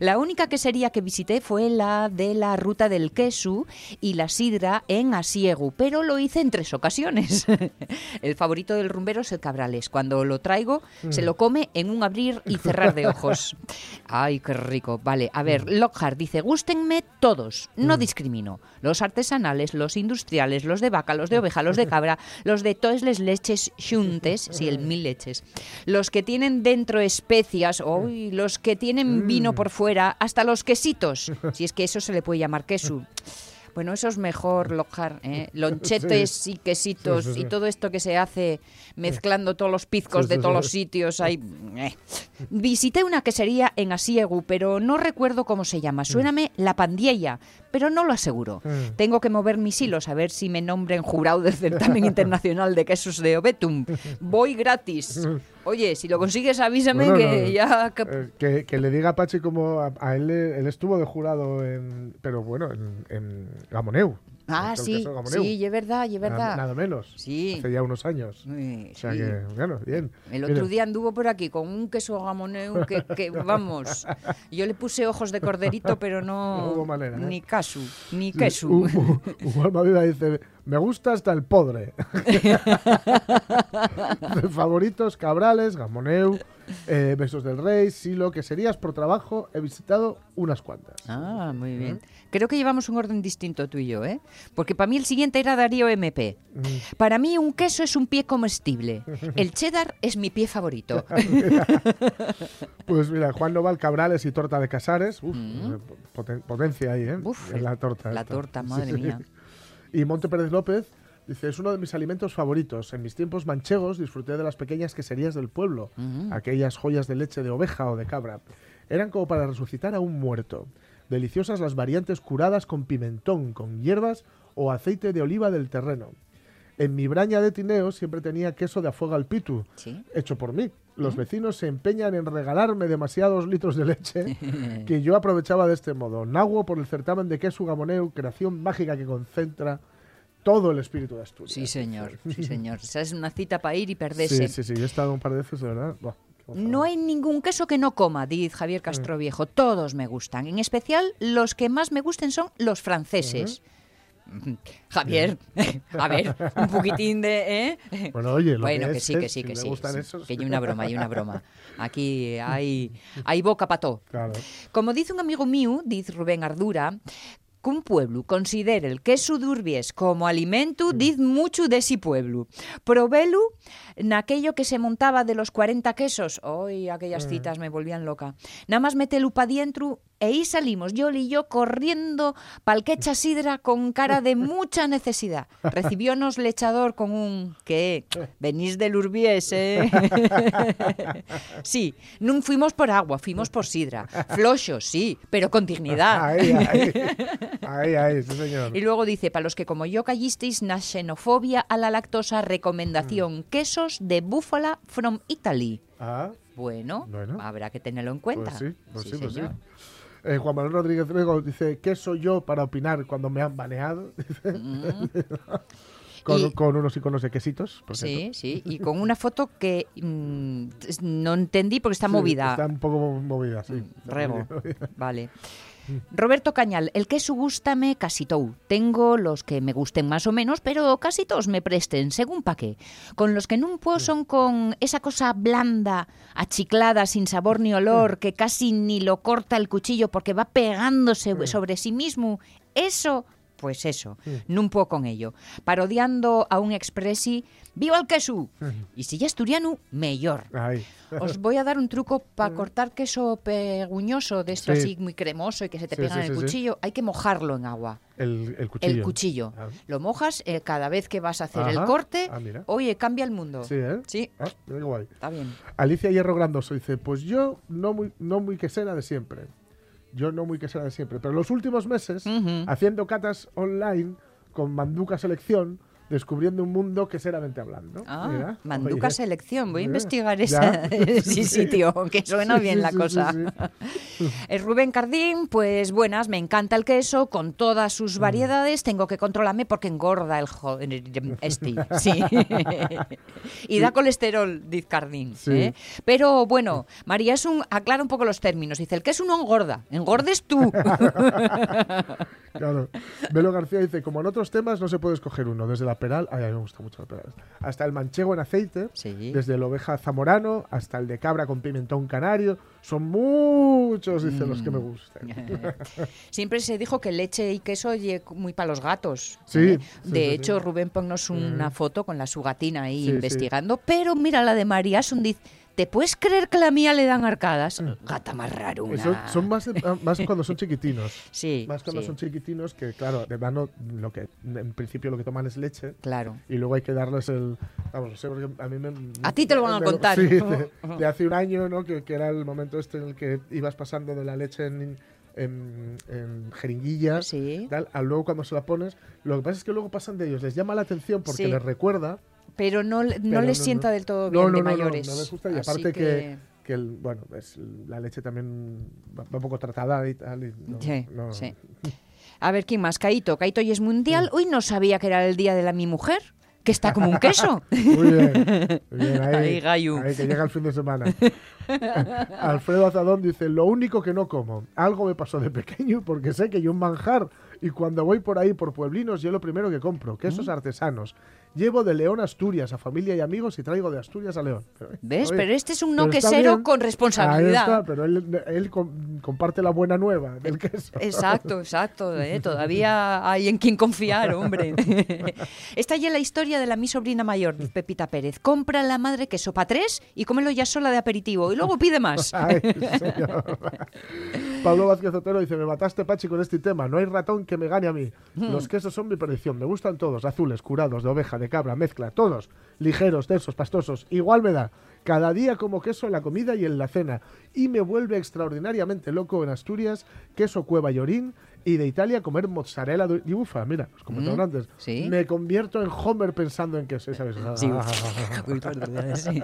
la única quesería que visité fue la de la ruta del queso y la sidra en Asiegu, pero lo hice en tres ocasiones. [laughs] el favorito del rumbero es el cabrales. Cuando lo traigo, se lo come en un abrir y cerrar de ojos. [laughs] Ay, qué rico. Vale, a ver, Lockhart dice, gústenme todos, no discrimino. Los artesanales, los industriales, los de vaca, los de oveja, los de cabra, los de todas las leches xuntes, sí, el mil leches. Los que tienen dentro especias, uy, los que tienen vino por fuera, hasta los quesitos, si es que eso se le puede llamar queso. [laughs] Bueno, eso es mejor, Lockhart, ¿eh? [laughs] Lonchetes y quesitos Sí, sí, sí. y todo esto que se hace mezclando todos los pizcos de todos los sitios. Ahí, eh. Visité una quesería en Asiegu, pero no recuerdo cómo se llama. Suéname La Pandiella, pero no lo aseguro. Mm. Tengo que mover mis hilos a ver si me nombren jurado del certamen [laughs] internacional de quesos de Obetum. Voy gratis. Oye, si lo consigues avísame Bueno, que no, ya... que- Eh, que, que le diga a Pachi como a, a él, él estuvo de jurado en, pero bueno, en, en Gamoneu. Ah, sí, sí, es verdad, es verdad. nada menos. Sí. Hace ya unos años. O sea sí. que, bueno, bien. El Mira, otro día anduvo por aquí con un queso gamoneu que, que, [laughs] vamos, yo le puse ojos de corderito, pero no, [laughs] No hubo manera, ¿eh? ni casu, ni queso. U- U- dice, me gusta hasta el podre. [laughs] [laughs] Favoritos, Cabrales, Gamoneu, eh, Besos del Rey, Silo, que serías por trabajo, he visitado unas cuantas. Ah, muy bien. Creo que llevamos un orden distinto tú y yo, ¿eh? Porque para mí el siguiente era Darío MP. Para mí un queso es un pie comestible. [laughs] El cheddar es mi pie favorito. Pues mira, Juan Noval, Cabrales y torta de Casares. Uf, eh, poten- potencia ahí, ¿eh? Mm. Uf, en la torta. la esta. torta, madre sí. mía. Y Monte Pérez López dice, es uno de mis alimentos favoritos. En mis tiempos manchegos disfruté de las pequeñas queserías del pueblo, aquellas joyas de leche de oveja o de cabra. Eran como para resucitar a un muerto. Deliciosas las variantes curadas con pimentón, con hierbas o aceite de oliva del terreno. En mi braña de Tineo siempre tenía queso de afuega al pitu, Sí. hecho por mí. Los vecinos se empeñan en regalarme demasiados litros de leche [laughs] que yo aprovechaba de este modo. Nahuo por el certamen de queso gamoneu, creación mágica que concentra todo el espíritu de Asturias. Sí, señor, [laughs] sí, señor. Esa es una cita para ir y perderse. Sí, sí, sí. Yo he estado un par de veces, de verdad. Buah, No hay ningún queso que no coma, dice Javier Castroviejo. Todos me gustan. En especial, los que más me gusten son los franceses. [laughs] Javier, [laughs] a ver, un poquitín de... ¿eh? [laughs] Bueno, oye, lo Bueno, que que es sí, que sí, que sí. esos. Que hay una broma, hay una broma. Aquí hay, hay boca para todo. Claro. Como dice un amigo mío, dice Rubén Ardura, que un pueblo considere el queso d'Urbies como alimento, diz mucho de ese pueblo. Probelu naquello que se montaba de los 40 quesos. Hoy aquellas citas me volvían loca. Nada más metelu pa dientro e ahí salimos, yo y yo corriendo pa'l que echa sidra con cara de [laughs] mucha necesidad. Recibiónos lechador con un que venís del Urbies, eh? [laughs] sí, non fuimos por agua, fuimos por sidra. Floxos, sí, pero con dignidad. Ahí, ahí. Ahí, ahí, sí, señor. Y luego dice, para los que como yo callisteis na xenofobia a la lactosa, recomendación, quesos de búfala from Italy. Ah, Bueno, Bueno. habrá que tenerlo en cuenta. pues sí, pues sí, pues sí. Eh, Juan Manuel Rodríguez Rego dice, ¿qué soy yo para opinar cuando me han baneado? [laughs] con, Mm. Y- con unos iconos de quesitos. por Sí, sí, y con una foto que mm, no entendí porque está Sí, movida. Está un poco movida, sí. Está Rego. movida. Vale. Roberto Cañal, el queso gústame casi tou. Tengo los que me gusten más o menos, pero casi todos me presten, según pa' qué. Con los que non puedo son con esa cosa blanda, achiclada, sin sabor ni olor, que casi ni lo corta el cuchillo porque va pegándose sobre sí mismo. Eso, pues eso, non puedo con ello. Parodiando a un expressi, ¡viva el queso! Y si ya asturiano, mellor. Ahí. Os voy a dar un truco para [laughs] cortar queso peguñoso, de esto Sí. así muy cremoso y que se te Sí, pega sí, en el sí, sí. cuchillo. Hay que mojarlo en agua. El, el cuchillo. El cuchillo. Ah. Lo mojas eh, cada vez que vas a hacer el corte. Ah, mira. Oye, cambia el mundo. Sí, ¿eh? Sí, Ah, mira qué guay. está bien. Alicia Hierro Grandoso dice, pues yo no muy, no muy quesera de siempre. Yo no muy quesera de siempre. Pero los últimos meses, haciendo catas online con Manduca Selección, descubriendo un mundo queseramente hablando. Ah, Manduca. Selección. Voy a investigar esa, [laughs] ese [laughs] sitio, que suena Sí, bien sí, la sí, cosa. sí. [laughs] El Rubén Cardín, pues buenas, me encanta el queso con todas Mm. sus variedades. Tengo que controlarme porque engorda el este, sí. y da colesterol, dice Cardín. Sí. ¿eh? Pero bueno, María es un aclara un poco los términos. Dice, el queso no engorda, engordes tú. Claro. Velo García dice, como en otros temas no se puede escoger uno, desde la peral, ay, a mí me gusta mucho la peral, hasta el manchego en aceite, Sí. desde el oveja zamorano hasta el de cabra con pimentón canario, son muchos, dice, los Mm. que me gustan. [laughs] Siempre se dijo que leche y queso lle muy para los gatos. Sí, ¿eh? sí, de sí, hecho. Rubén ponnos una foto con la su gatina ahí investigando. Pero mira la de María Son dice, ¿te puedes creer que la mía le dan arcadas? Gata más raruna. Eso son más, de- más cuando son chiquitinos. [laughs] Sí, Más cuando sí, son chiquitinos, que claro, de mano, lo que, en principio lo que toman es leche. claro. Y luego hay que darles el. Vamos, no sé, porque a mí me. A ti te lo van a me- contar. Sí, de, [laughs] de hace un año, ¿no? Que, que era el momento este en el que ibas pasando de la leche en, en, en jeringuillas. Sí. Tal, a luego cuando se la pones. Lo que pasa es que luego pasan de ellos, les llama la atención porque Sí. les recuerda. Pero no, no pero les sienta del todo bien no, no, de no, no, mayores. No, les gusta y Así aparte que, que el, bueno, es, la leche también va, va un poco tratada y tal. y no- Sí, no- sí. A ver, ¿quién más? Caito. Caito y es mundial. Uy, no sabía que era el día de la mi mujer, que está como un queso. [laughs] Muy bien. Muy bien, ahí, Ahí, Gayu. ahí, que llega el fin de semana. Alfredo Azadón dice, lo único que no como, algo me pasó de pequeño porque sé que yo un manjar y cuando voy por ahí por pueblinos yo lo primero que compro, quesos Mm. artesanos. Llevo de León a Asturias a familia y amigos y traigo de Asturias a León. [laughs] Pero, ¿Ves? oye, Pero este es un no está quesero bien. con responsabilidad. está, pero él, él com- comparte la buena nueva del queso. [laughs] Exacto, exacto. ¿eh? Todavía hay en quien confiar, hombre. [laughs] Esta ya es la historia de la mi sobrina mayor, Pepita Pérez. Compra la madre queso para tres y cómelo ya sola de aperitivo y luego pide más. Ay, señor. Pablo Vázquez Otero dice, me mataste Pachi con este tema, no hay ratón que me gane a mí. Hmm. Los quesos son mi perdición, me gustan todos, azules, curados, de oveja, de cabra, mezcla, todos, ligeros, densos, pastosos, igual me da. Cada día como queso en la comida y en la cena. Y me vuelve extraordinariamente loco en Asturias, queso Cueva Llorín Y de Italia comer mozzarella di bufala. Mira, os comentaron Mm, antes. sí. Me convierto en Homer pensando en queso, ¿sabes? Sí. [laughs] Perdón, sí.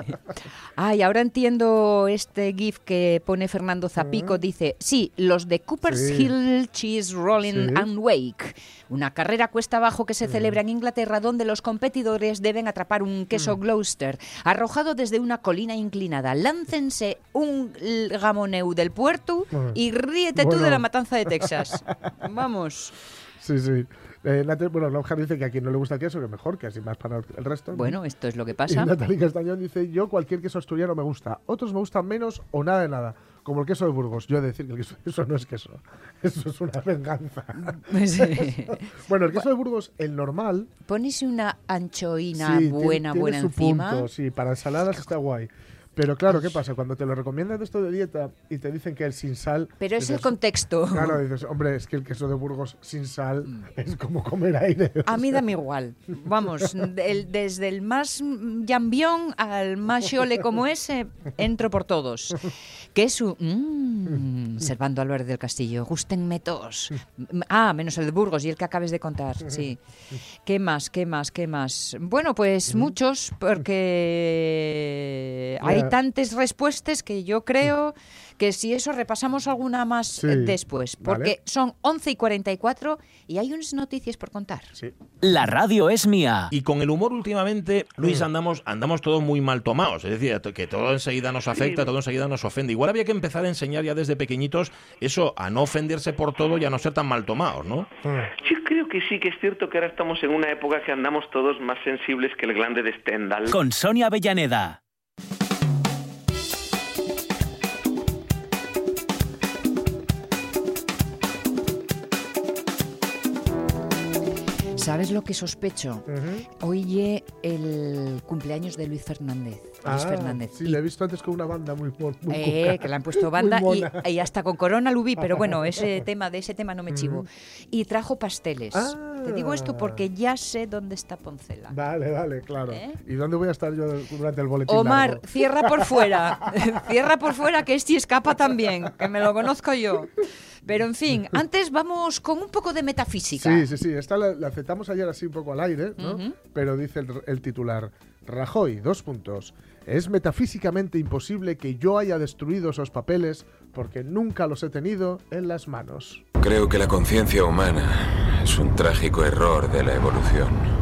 Ay, ahora entiendo este GIF que pone Fernando Zapico. Dice, sí, los de Cooper's. Hill Cheese Rolling and Wake. Una carrera cuesta abajo que se celebra en Inglaterra donde los competidores deben atrapar un queso Gloucester arrojado desde una colina inclinada. Láncense un gamoneu del puerto y ríete tú de la matanza de Texas. [laughs] Vamos. Sí, sí. Eh, Nat- bueno, dice que a quien no le gusta el queso, que mejor, que así más para el resto. ¿no? Bueno, esto es lo que Y pasa. Natalie Castañón dice, yo cualquier queso asturiano me gusta, otros me gustan menos o nada de nada, como el queso de Burgos. Yo he de decir que el queso, [laughs] eso no es queso, eso es una venganza. [laughs] Sí. [laughs] bueno, el queso de Burgos, el normal, Pones una anchoína sí, buena, tiene, buena tiene su encima. punto, sí, para ensaladas está guay. Pero claro, ¿qué pasa? Cuando te lo recomiendan esto de dieta y te dicen que el sin sal... Pero es el dices, contexto. Claro, dices, hombre, es que el queso de Burgos sin sal Mm. es como comer aire. A mí dame igual. Vamos, [laughs] del- desde el más llambión al más chole como ese, entro por todos. Queso, mmm, Servando Álvarez del Castillo, gustenme todos. Ah, menos el de Burgos y el que acabes de contar, sí. ¿Qué más, qué más, qué más? Bueno, pues muchos, porque hay Tantas respuestas que yo creo que si eso repasamos alguna más Sí, eh, después, vale. porque son 11 y 44 y hay unas noticias por contar. Sí. La radio es mía. Y con el humor últimamente, Luis, Mm. andamos, andamos todos muy mal tomados. Es decir, que todo enseguida nos afecta, todo enseguida nos ofende. Igual había que empezar a enseñar ya desde pequeñitos eso, a no ofenderse por todo y a no ser tan mal tomados, ¿no? Yo creo que sí, que es cierto que ahora estamos en una época que andamos todos más sensibles que el glande de Stendhal. Con Sonia Avellaneda. ¿Sabes lo que sospecho? Ujú. Oye el cumpleaños de Luis Fernández. Luis Ah, Fernández. Sí, Y- le he visto antes con una banda muy, muy Eh, cuca. que le han puesto [laughs] banda y, [laughs] y hasta con corona lo vi, pero bueno, [laughs] ese tema, de ese tema no me chivo. Y trajo pasteles. Te digo esto porque ya sé dónde está Poncela. Vale, vale, claro. ¿Eh? ¿Y dónde voy a estar yo durante el boletín Omar, largo? cierra por fuera. cierra por fuera que este escapa también, que me lo conozco yo. Pero en fin, [laughs] antes vamos con un poco de metafísica. Sí, sí, sí. Esta la, la aceptamos ayer así un poco al aire, ¿no? Pero dice el, el titular, Rajoy, dos puntos. Es metafísicamente imposible que yo haya destruido esos papeles porque nunca los he tenido en las manos. Creo que la conciencia humana es un trágico error de la evolución.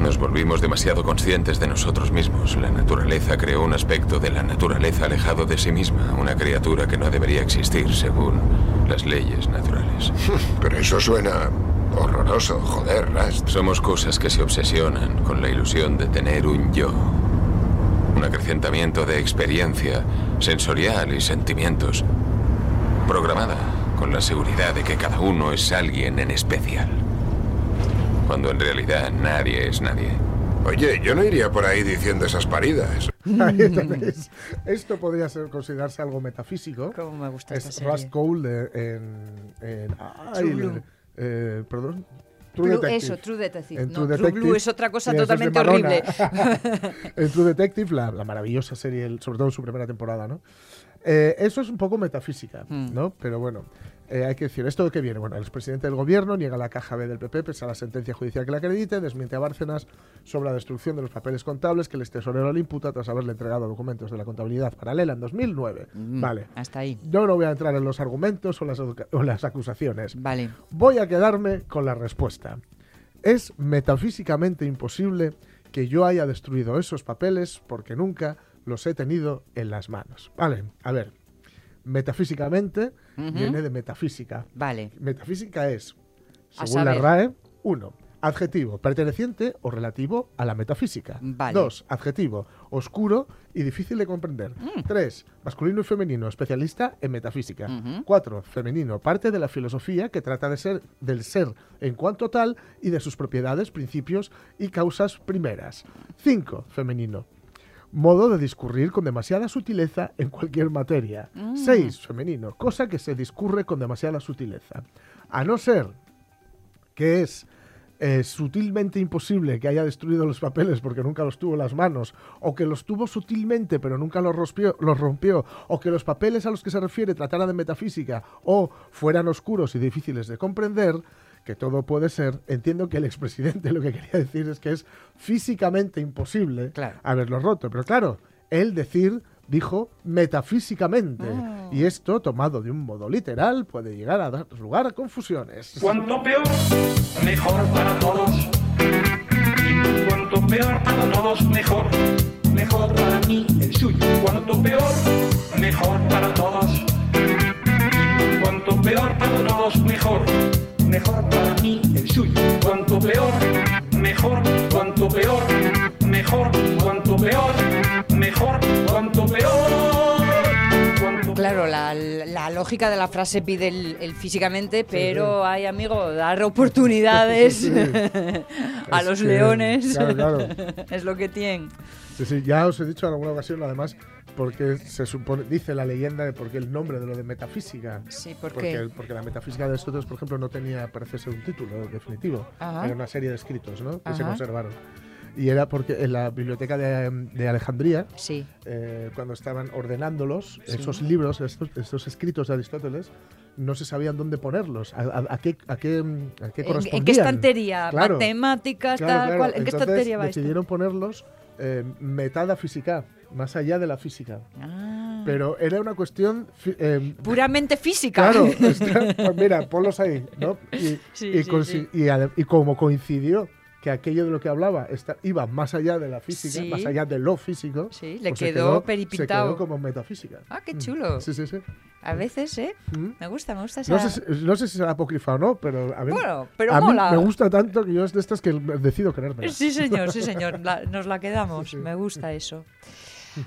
Nos volvimos demasiado conscientes de nosotros mismos. La naturaleza creó un aspecto de la naturaleza alejado de sí misma, una criatura que no debería existir según las leyes naturales. [laughs] Pero eso suena horroroso, joder, Rast. Somos cosas que se obsesionan con la ilusión de tener un yo. Un acrecentamiento de experiencia sensorial y sentimientos. Programada con la seguridad de que cada uno es alguien en especial. Cuando en realidad nadie es nadie. Oye, yo no iría por ahí diciendo esas paridas. Ahí tenéis. Esto podría ser, considerarse algo metafísico. Cómo me gusta es esta serie. Rust Cole de- en, en ay, True Blue. eh, perdón. True Blue- Detective. eso, True Detective. En No, True True Detective. Blue es otra cosa es totalmente horrible. [laughs] en True Detective, la, la maravillosa serie, el- sobre todo en su primera temporada, ¿no? Eh, eso es un poco metafísica, Mm. ¿no? Pero bueno, eh, hay que decir, ¿esto de qué viene? Bueno, el expresidente del gobierno niega la caja B del PP pese a la sentencia judicial que la acredite, desmiente a Bárcenas sobre la destrucción de los papeles contables que el tesorero le imputa tras haberle entregado documentos de la contabilidad paralela en 2009. Mm, Vale. Hasta ahí. Yo no voy a entrar en los argumentos o las, educa- o las acusaciones. Vale. Voy a quedarme con la respuesta. Es metafísicamente imposible que yo haya destruido esos papeles porque nunca los he tenido en las manos. Vale, a ver. Metafísicamente viene de metafísica. Vale. Metafísica es, según la. RAE, uno, adjetivo perteneciente o relativo a la metafísica. Vale. Dos, adjetivo oscuro y difícil de comprender. Mm. Tres, masculino y femenino, especialista en metafísica. Cuatro, femenino, parte de la filosofía que trata de ser, del ser en cuanto tal y de sus propiedades, principios y causas primeras. Cinco, femenino, modo de discurrir con demasiada sutileza en cualquier materia. Mm. Seis, femenino, cosa que se discurre con demasiada sutileza. A no ser que es eh, sutilmente imposible que haya destruido los papeles porque nunca los tuvo en las manos, o que los tuvo sutilmente pero nunca los rompió, los rompió, o que los papeles a los que se refiere trataran de metafísica o fueran oscuros y difíciles de comprender, que todo puede ser, entiendo que el expresidente [laughs] lo que quería decir es que es físicamente imposible haberlo roto. Pero claro, él decir dijo metafísicamente. Ah. Y esto, tomado de un modo literal, puede llegar a dar lugar a confusiones. Cuanto peor, mejor para todos. Cuanto peor para todos, mejor. Mejor para mí, el suyo. Cuanto peor, mejor para todos. Cuanto peor para todos, mejor. Mejor para mí, el suyo. Cuanto peor, mejor. Cuanto peor, mejor. Cuanto peor, mejor. Cuanto peor. Claro, la, la lógica de la frase pide el, el físicamente, pero hay, amigo, dar oportunidades Sí, sí, sí. [laughs] a Es los que, leones. claro, claro. [laughs] es lo que tienen. Sí, sí, ya os he dicho en alguna ocasión, además, porque se supone, dice la leyenda de por qué el nombre de lo de metafísica. Sí, ¿por porque, qué? Porque la metafísica de Aristóteles, por ejemplo, no tenía, parece ser un título definitivo. Ajá. Era una serie de escritos, ¿no? Que se Ajá. conservaron. Y era porque en la biblioteca de, de Alejandría, Sí. eh, cuando estaban ordenándolos, Sí. esos libros, estos, estos escritos de Aristóteles, no se sabían dónde ponerlos, a, a- a qué, a, qué, qué ¿En, correspondían. en qué estantería? Claro. ¿Matemáticas? Claro, tal claro. cual? ¿En qué Entonces, estantería va esto? decidieron ponerlos eh, metada física, más allá de la física. Ah. Pero era una cuestión... eh, Puramente física. Claro, está- [laughs] pues mira, ponlos ahí, ¿no? Y, Sí, y sí, consi- sí. y ade- y como coincidió que aquello de lo que hablaba está, iba más allá de la física, Sí. más allá de lo físico, Sí, le pues se quedó se peripintado. quedó como metafísica. Ah, qué Mm. chulo. Sí, sí, sí. A veces, ¿eh? Mm. Me gusta, me gusta esa... No sé, si, no sé si será apócrifa o no, pero a mí, Bueno, pero a mí mola. me gusta tanto que yo es de estas que decido querérmela. Sí, señor, sí, señor. [laughs] La- nos la quedamos. Me gusta eso.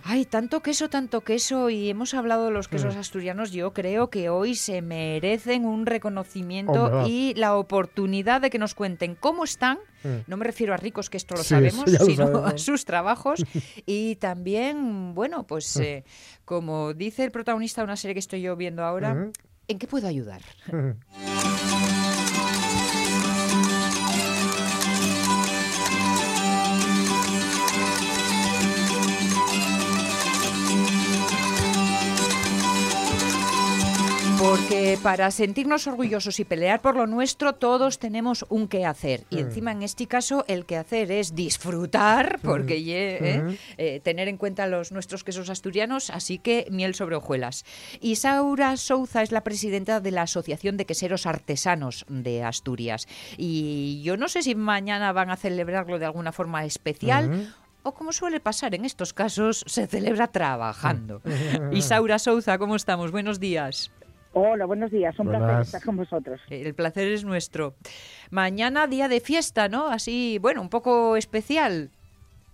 Ay, tanto queso, tanto queso. Y hemos hablado de los quesos Mm. asturianos. Yo creo que hoy se merecen un reconocimiento Hombre, y la oportunidad de que nos cuenten cómo están. Mm. No me refiero a ricos, que esto lo Sí, sabemos, lo sino a sus trabajos. [laughs] y también, bueno, pues eh, como dice el protagonista de una serie que estoy yo viendo ahora. ¿en qué puedo ayudar? Porque para sentirnos orgullosos y pelear por lo nuestro, todos tenemos un qué hacer. Y Mm. encima, en este caso, el que hacer es disfrutar, porque Mm. ye- ¿eh? Ujú. Eh, tener en cuenta los nuestros quesos asturianos, así que miel sobre hojuelas. Isaura Souza es la presidenta de la Asociación de Queseros Artesanos de Asturias. Y yo no sé si mañana van a celebrarlo de alguna forma especial. O como suele pasar en estos casos, se celebra trabajando. Mm. [laughs] Isaura Souza, ¿cómo estamos? Buenos días. Hola, buenos días. Un placer estar con vosotros. El placer es nuestro. Mañana día de fiesta, ¿no? Así, bueno, un poco especial.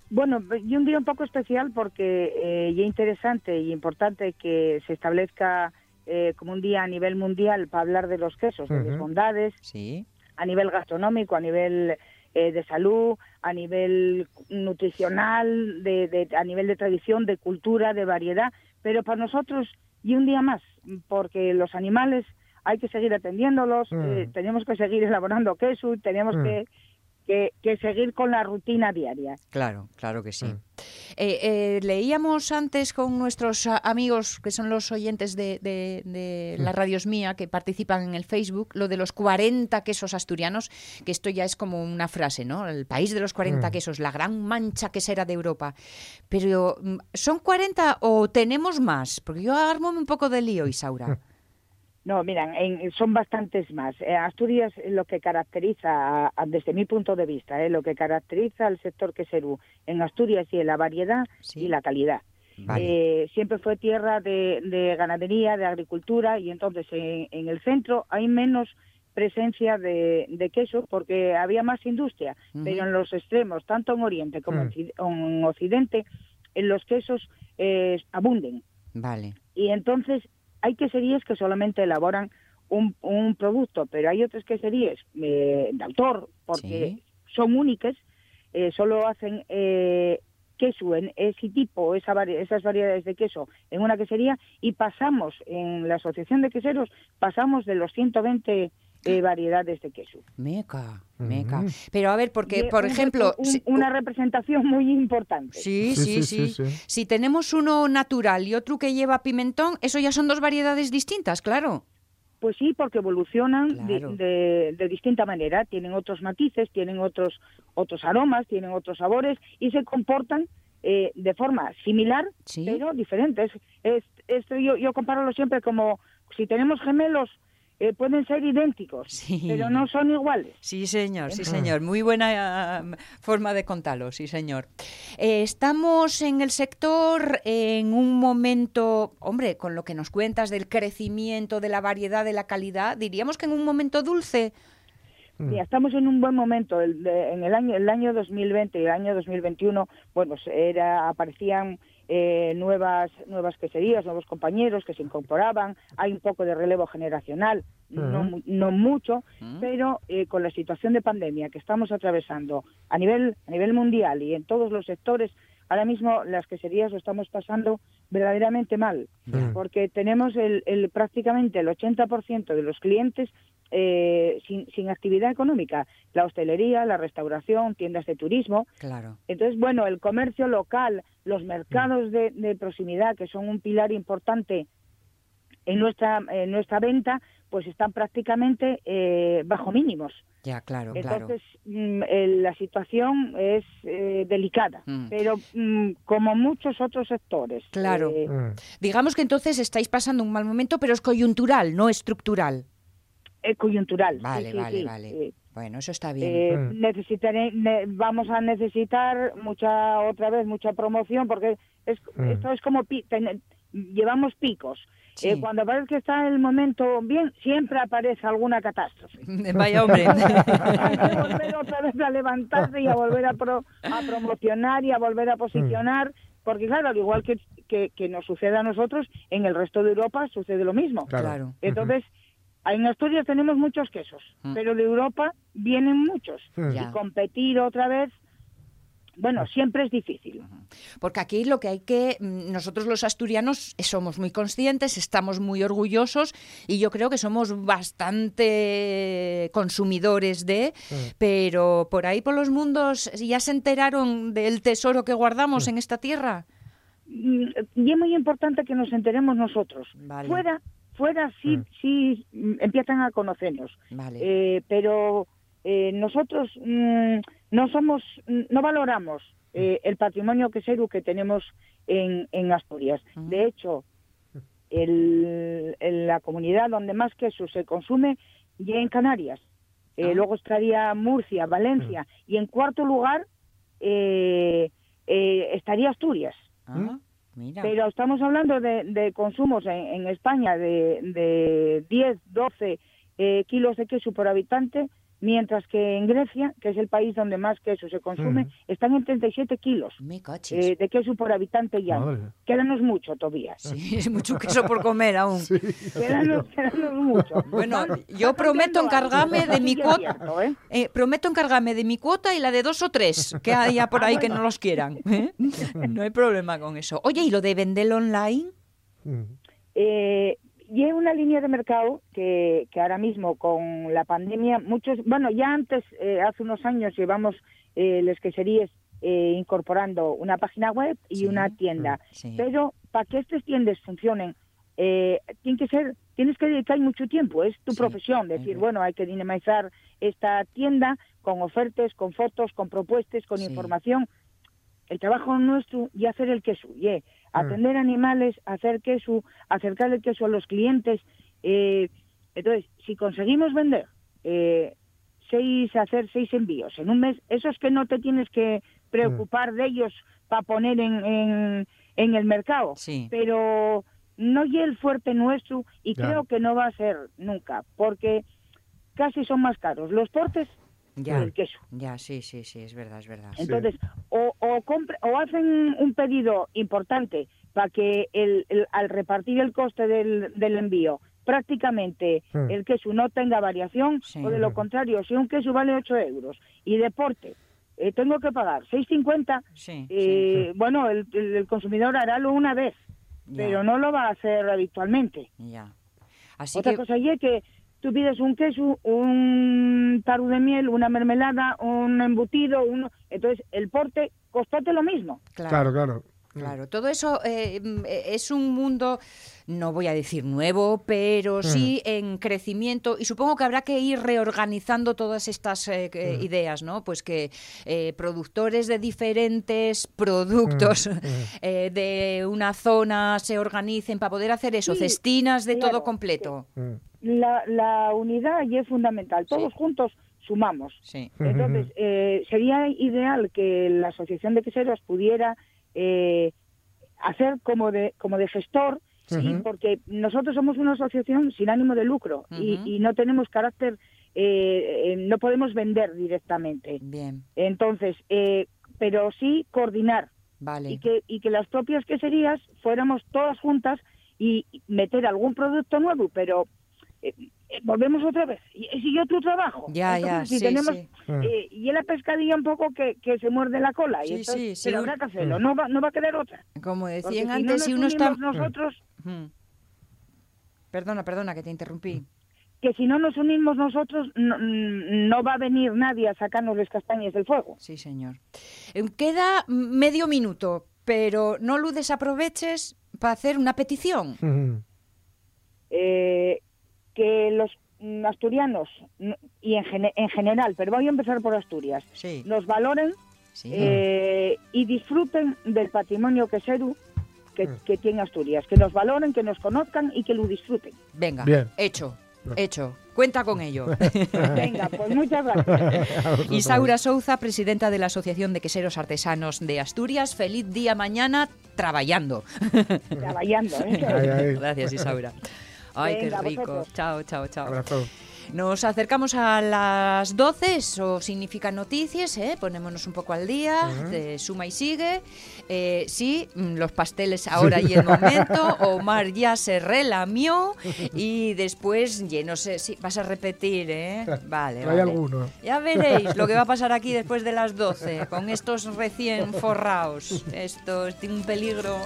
Bueno, y un día un poco especial porque eh, y es interesante y importante que se establezca eh, como un día a nivel mundial para hablar de los quesos, de las bondades, Sí. a nivel gastronómico, a nivel eh, de salud, a nivel nutricional, de, de- a nivel de tradición, de cultura, de variedad, pero para nosotros y un día más, porque los animales hay que seguir atendiéndolos, Mm. eh, tenemos que seguir elaborando queso, tenemos Mm. que, que, que seguir con la rutina diaria. Claro, claro que sí. Eh, eh, leíamos antes con nuestros amigos, que son los oyentes de, de- de la Mm. Radios Mía, que participan en el Facebook, lo de los 40 quesos asturianos, que esto ya es como una frase, ¿no? El país de los 40 Mm. quesos, la gran mancha quesera de Europa. Pero, mm, ¿son 40 o tenemos más? Porque yo armo un poco de lío, Isaura. [laughs] No, miran, en- son bastantes más. Eh, Asturias eh, lo que caracteriza, a- a- desde mi punto de vista, eh, lo que caracteriza al sector queserú en Asturias y en la variedad y la calidad. Vale. Eh, siempre fue tierra de, de ganadería, de agricultura y entonces en, en el centro hay menos presencia de, de queso porque había más industria, pero en los extremos, tanto en Oriente como Mm. en Occidente, en los quesos eh, abunden. Vale. Y entonces hay queserías que solamente elaboran un, un producto, pero hay otras queserías eh, de autor, porque son únicas, eh, solo hacen eh, queso en ese tipo, esa vari- esas variedades de queso en una quesería y pasamos, en la Asociación de Queseros, pasamos de los 120 eh, variedades de queso. Meca, meca. Pero a ver, porque, por un- ejemplo... un- si- una representación muy importante. Sí, sí, sí, Si tenemos uno natural y otro que lleva pimentón, eso ya son dos variedades distintas, claro. Pues sí, porque evolucionan de- Claro. de, de distinta manera, tienen otros matices, tienen otros otros aromas, tienen otros sabores y se comportan eh, de forma similar, pero diferentes. Es, yo, yo comparo siempre como si tenemos gemelos, eh, pueden ser idénticos, pero no son iguales. Sí, señor, sí, Ah. señor. Muy buena ah, forma de contarlo, sí, señor. Eh, estamos en el sector en un momento, hombre, con lo que nos cuentas del crecimiento, de la variedad, de la calidad, diríamos que en un momento dulce. Sí, estamos en un buen momento. El de- en el año, el año 2020 y el año 2021, bueno, pues era, aparecían eh, nuevas, nuevas queserías, nuevos compañeros que se incorporaban. Hay un poco de relevo generacional, no, Ujú. mu- no mucho, pero eh, con la situación de pandemia que estamos atravesando a nivel, a nivel mundial y en todos los sectores, ahora mismo las queserías lo estamos pasando verdaderamente mal, porque tenemos el, el- prácticamente el 80% de los clientes eh, sin, sin actividad económica, la hostelería, la restauración, tiendas de turismo. Claro. Entonces, bueno, el comercio local, los mercados de, de proximidad, que son un pilar importante en nuestra, en nuestra venta, pues están prácticamente eh, bajo mínimos. Ya, claro, claro. Entonces, mm, el- la situación es eh, delicada, Mm. pero mm, como muchos otros sectores. Claro. eh, Digamos que entonces estáis pasando un mal momento, pero es coyuntural, no estructural. Es coyuntural. sí, Vale, sí, vale, sí. vale. Eh, Bueno, eso está bien. Eh, necesitaré, ne- vamos a necesitar mucha otra vez mucha promoción porque es, Mm. esto es como pi- ten- llevamos picos. Sí. Eh, cuando parece que está el momento bien, siempre aparece alguna catástrofe. [laughs] Vaya hombre. [laughs] Hay que volver otra vez a levantarse y a volver a, pro- a promocionar y a volver a posicionar, porque claro, al igual que, que, que nos sucede a nosotros, en el resto de Europa sucede lo mismo. Claro. Claro. Entonces, en Asturias tenemos muchos quesos, Mm. pero de Europa vienen muchos. Ya. Y competir otra vez, bueno, siempre es difícil. Porque aquí lo que hay que, mm, nosotros los asturianos somos muy conscientes, estamos muy orgullosos y yo creo que somos bastante consumidores de, pero por ahí por los mundos ya se enteraron del tesoro que guardamos en esta tierra. Mm, Y es muy importante que nos enteremos nosotros. Vale. Fuera, fuera sí, sí mm, empiezan a conocernos. Vale. Eh, pero eh, nosotros mm, no somos, mm, no valoramos eh, el patrimonio quesero que tenemos en, en Asturias. De hecho, el- en la comunidad donde más queso se consume ya en Canarias. Eh, Luego estaría Murcia, Valencia y en cuarto lugar eh, eh, estaría Asturias. Ah, mira. Pero estamos hablando de, de consumos en, en España de, de 10, 12 eh, kilos de queso por habitante, mientras que en Grecia, que es el país donde más queso se consume, Mm. están en 37 kilos eh, de queso por habitante ya. Quédanos mucho todavía. Sí, es [laughs] mucho queso por comer aún. Quédanos, quédanos mucho. Bueno, yo prometo encargarme de mi cuota. abierto, ¿eh? Eh, prometo encargarme de mi cuota y la de dos o tres que haya por ahí que no los quieran. ¿eh? [laughs] No hay problema con eso. Oye, ¿y lo de venderlo online? Eh, y hay una línea de mercado que, que ahora mismo con la pandemia, muchos, bueno, ya antes, eh, hace unos años llevamos eh, las queserías eh, incorporando una página web y una tienda. Pero para que estas tiendas funcionen, eh, tiene que ser, tienes que dedicar mucho tiempo, es tu profesión, decir, bueno, hay que dinamizar esta tienda con ofertas, con fotos, con propuestas, con información. El trabajo nuestro y hacer el queso, y eh, atender animales, hacer queso, acercar el queso a los clientes. eh, entonces, si conseguimos vender eh, seis, hacer seis envíos en un mes, esos que no te tienes que preocupar de ellos para poner en, en, en el mercado. Pero no y el fuerte nuestro y Ya. creo que no va a ser nunca, porque casi son más caros los portes Ya, el queso. ya, sí, sí, sí, es verdad, es verdad. Entonces, o, o, compre- o hacen un pedido importante para que el, el- al repartir el coste del, del envío prácticamente el queso no tenga variación, o de lo contrario, si un queso vale 8 euros y deporte eh, tengo que pagar 6,50, eh, bueno, el, el- el consumidor hará lo una vez, Ya. pero no lo va a hacer habitualmente. Ya. Así Otra que cosa y es que tú pides un queso, un tarro de miel, una mermelada, un embutido, uno, entonces el porte costate lo mismo. Claro, claro. Claro, todo eso eh, mm, eh, es un mundo, no voy a decir nuevo, pero sí en crecimiento y supongo que habrá que ir reorganizando todas estas eh, ideas, ¿no? Pues que eh, productores de diferentes productos [laughs] eh, de una zona se organicen para poder hacer eso, Sí, cestinas de claro, todo completo. La, la unidad y es fundamental. Todos juntos sumamos. Sí. Entonces, eh, sería ideal que la Asociación de Queseros pudiera eh, hacer como de, como de gestor, porque nosotros somos una asociación sin ánimo de lucro y, y no tenemos carácter, eh, eh, no podemos vender directamente. Bien. Entonces, eh, pero sí coordinar. Vale. Y que, y que las propias queserías fuéramos todas juntas y meter algún producto nuevo, pero eh, eh, volvemos otra vez. Y y sigue otro trabajo. Ya, ya, Entonces, si sí, tenemos, sí. eh, y la pescadilla un poco que, que se muerde la cola. y Sí, entonces- sí, sí, pero habrá que hacerlo, Mm. no va, no va a quedar otra. Como Porque decían si antes, no si nos uno está... unimos nosotros, Mm. Perdona, perdona, que te interrumpí. que si no nos unimos nosotros, no, no va a venir nadie a sacarnos las castañas del fuego. Sí, señor. Em, Queda medio minuto, pero no lo desaproveches para hacer una petición. eh, que los mm, asturianos y en, gene- en general, pero voy a empezar por Asturias, nos valoren eh, y disfruten del patrimonio quesero que, que tiene Asturias, que nos valoren, que nos conozcan y que lo disfruten. Venga, Bien. hecho, hecho. Cuenta con ello. [laughs] Venga, pues muchas gracias. [laughs] Isaura Souza, presidenta de la Asociación de Queseros Artesanos de Asturias. Feliz día mañana trabajando. Trabajando, ¿eh? [laughs] Ay, ay. Gracias, Isaura. Ay, Venga, qué rico. vosotros. Chao, chao, chao. Abrazo. Nos acercamos a las 12, eso significa noticias, ¿eh? ponémonos un poco al día, de suma y sigue. Eh, sí, mm, los pasteles ahora y el [laughs] momento, Omar ya se relamió y después, no sé si vas a repetir, ¿eh? [laughs] Vale, Hay vale. alguno. Ya veréis lo que va a pasar aquí [laughs] después de las 12, con estos recién forraos. Esto es un peligro.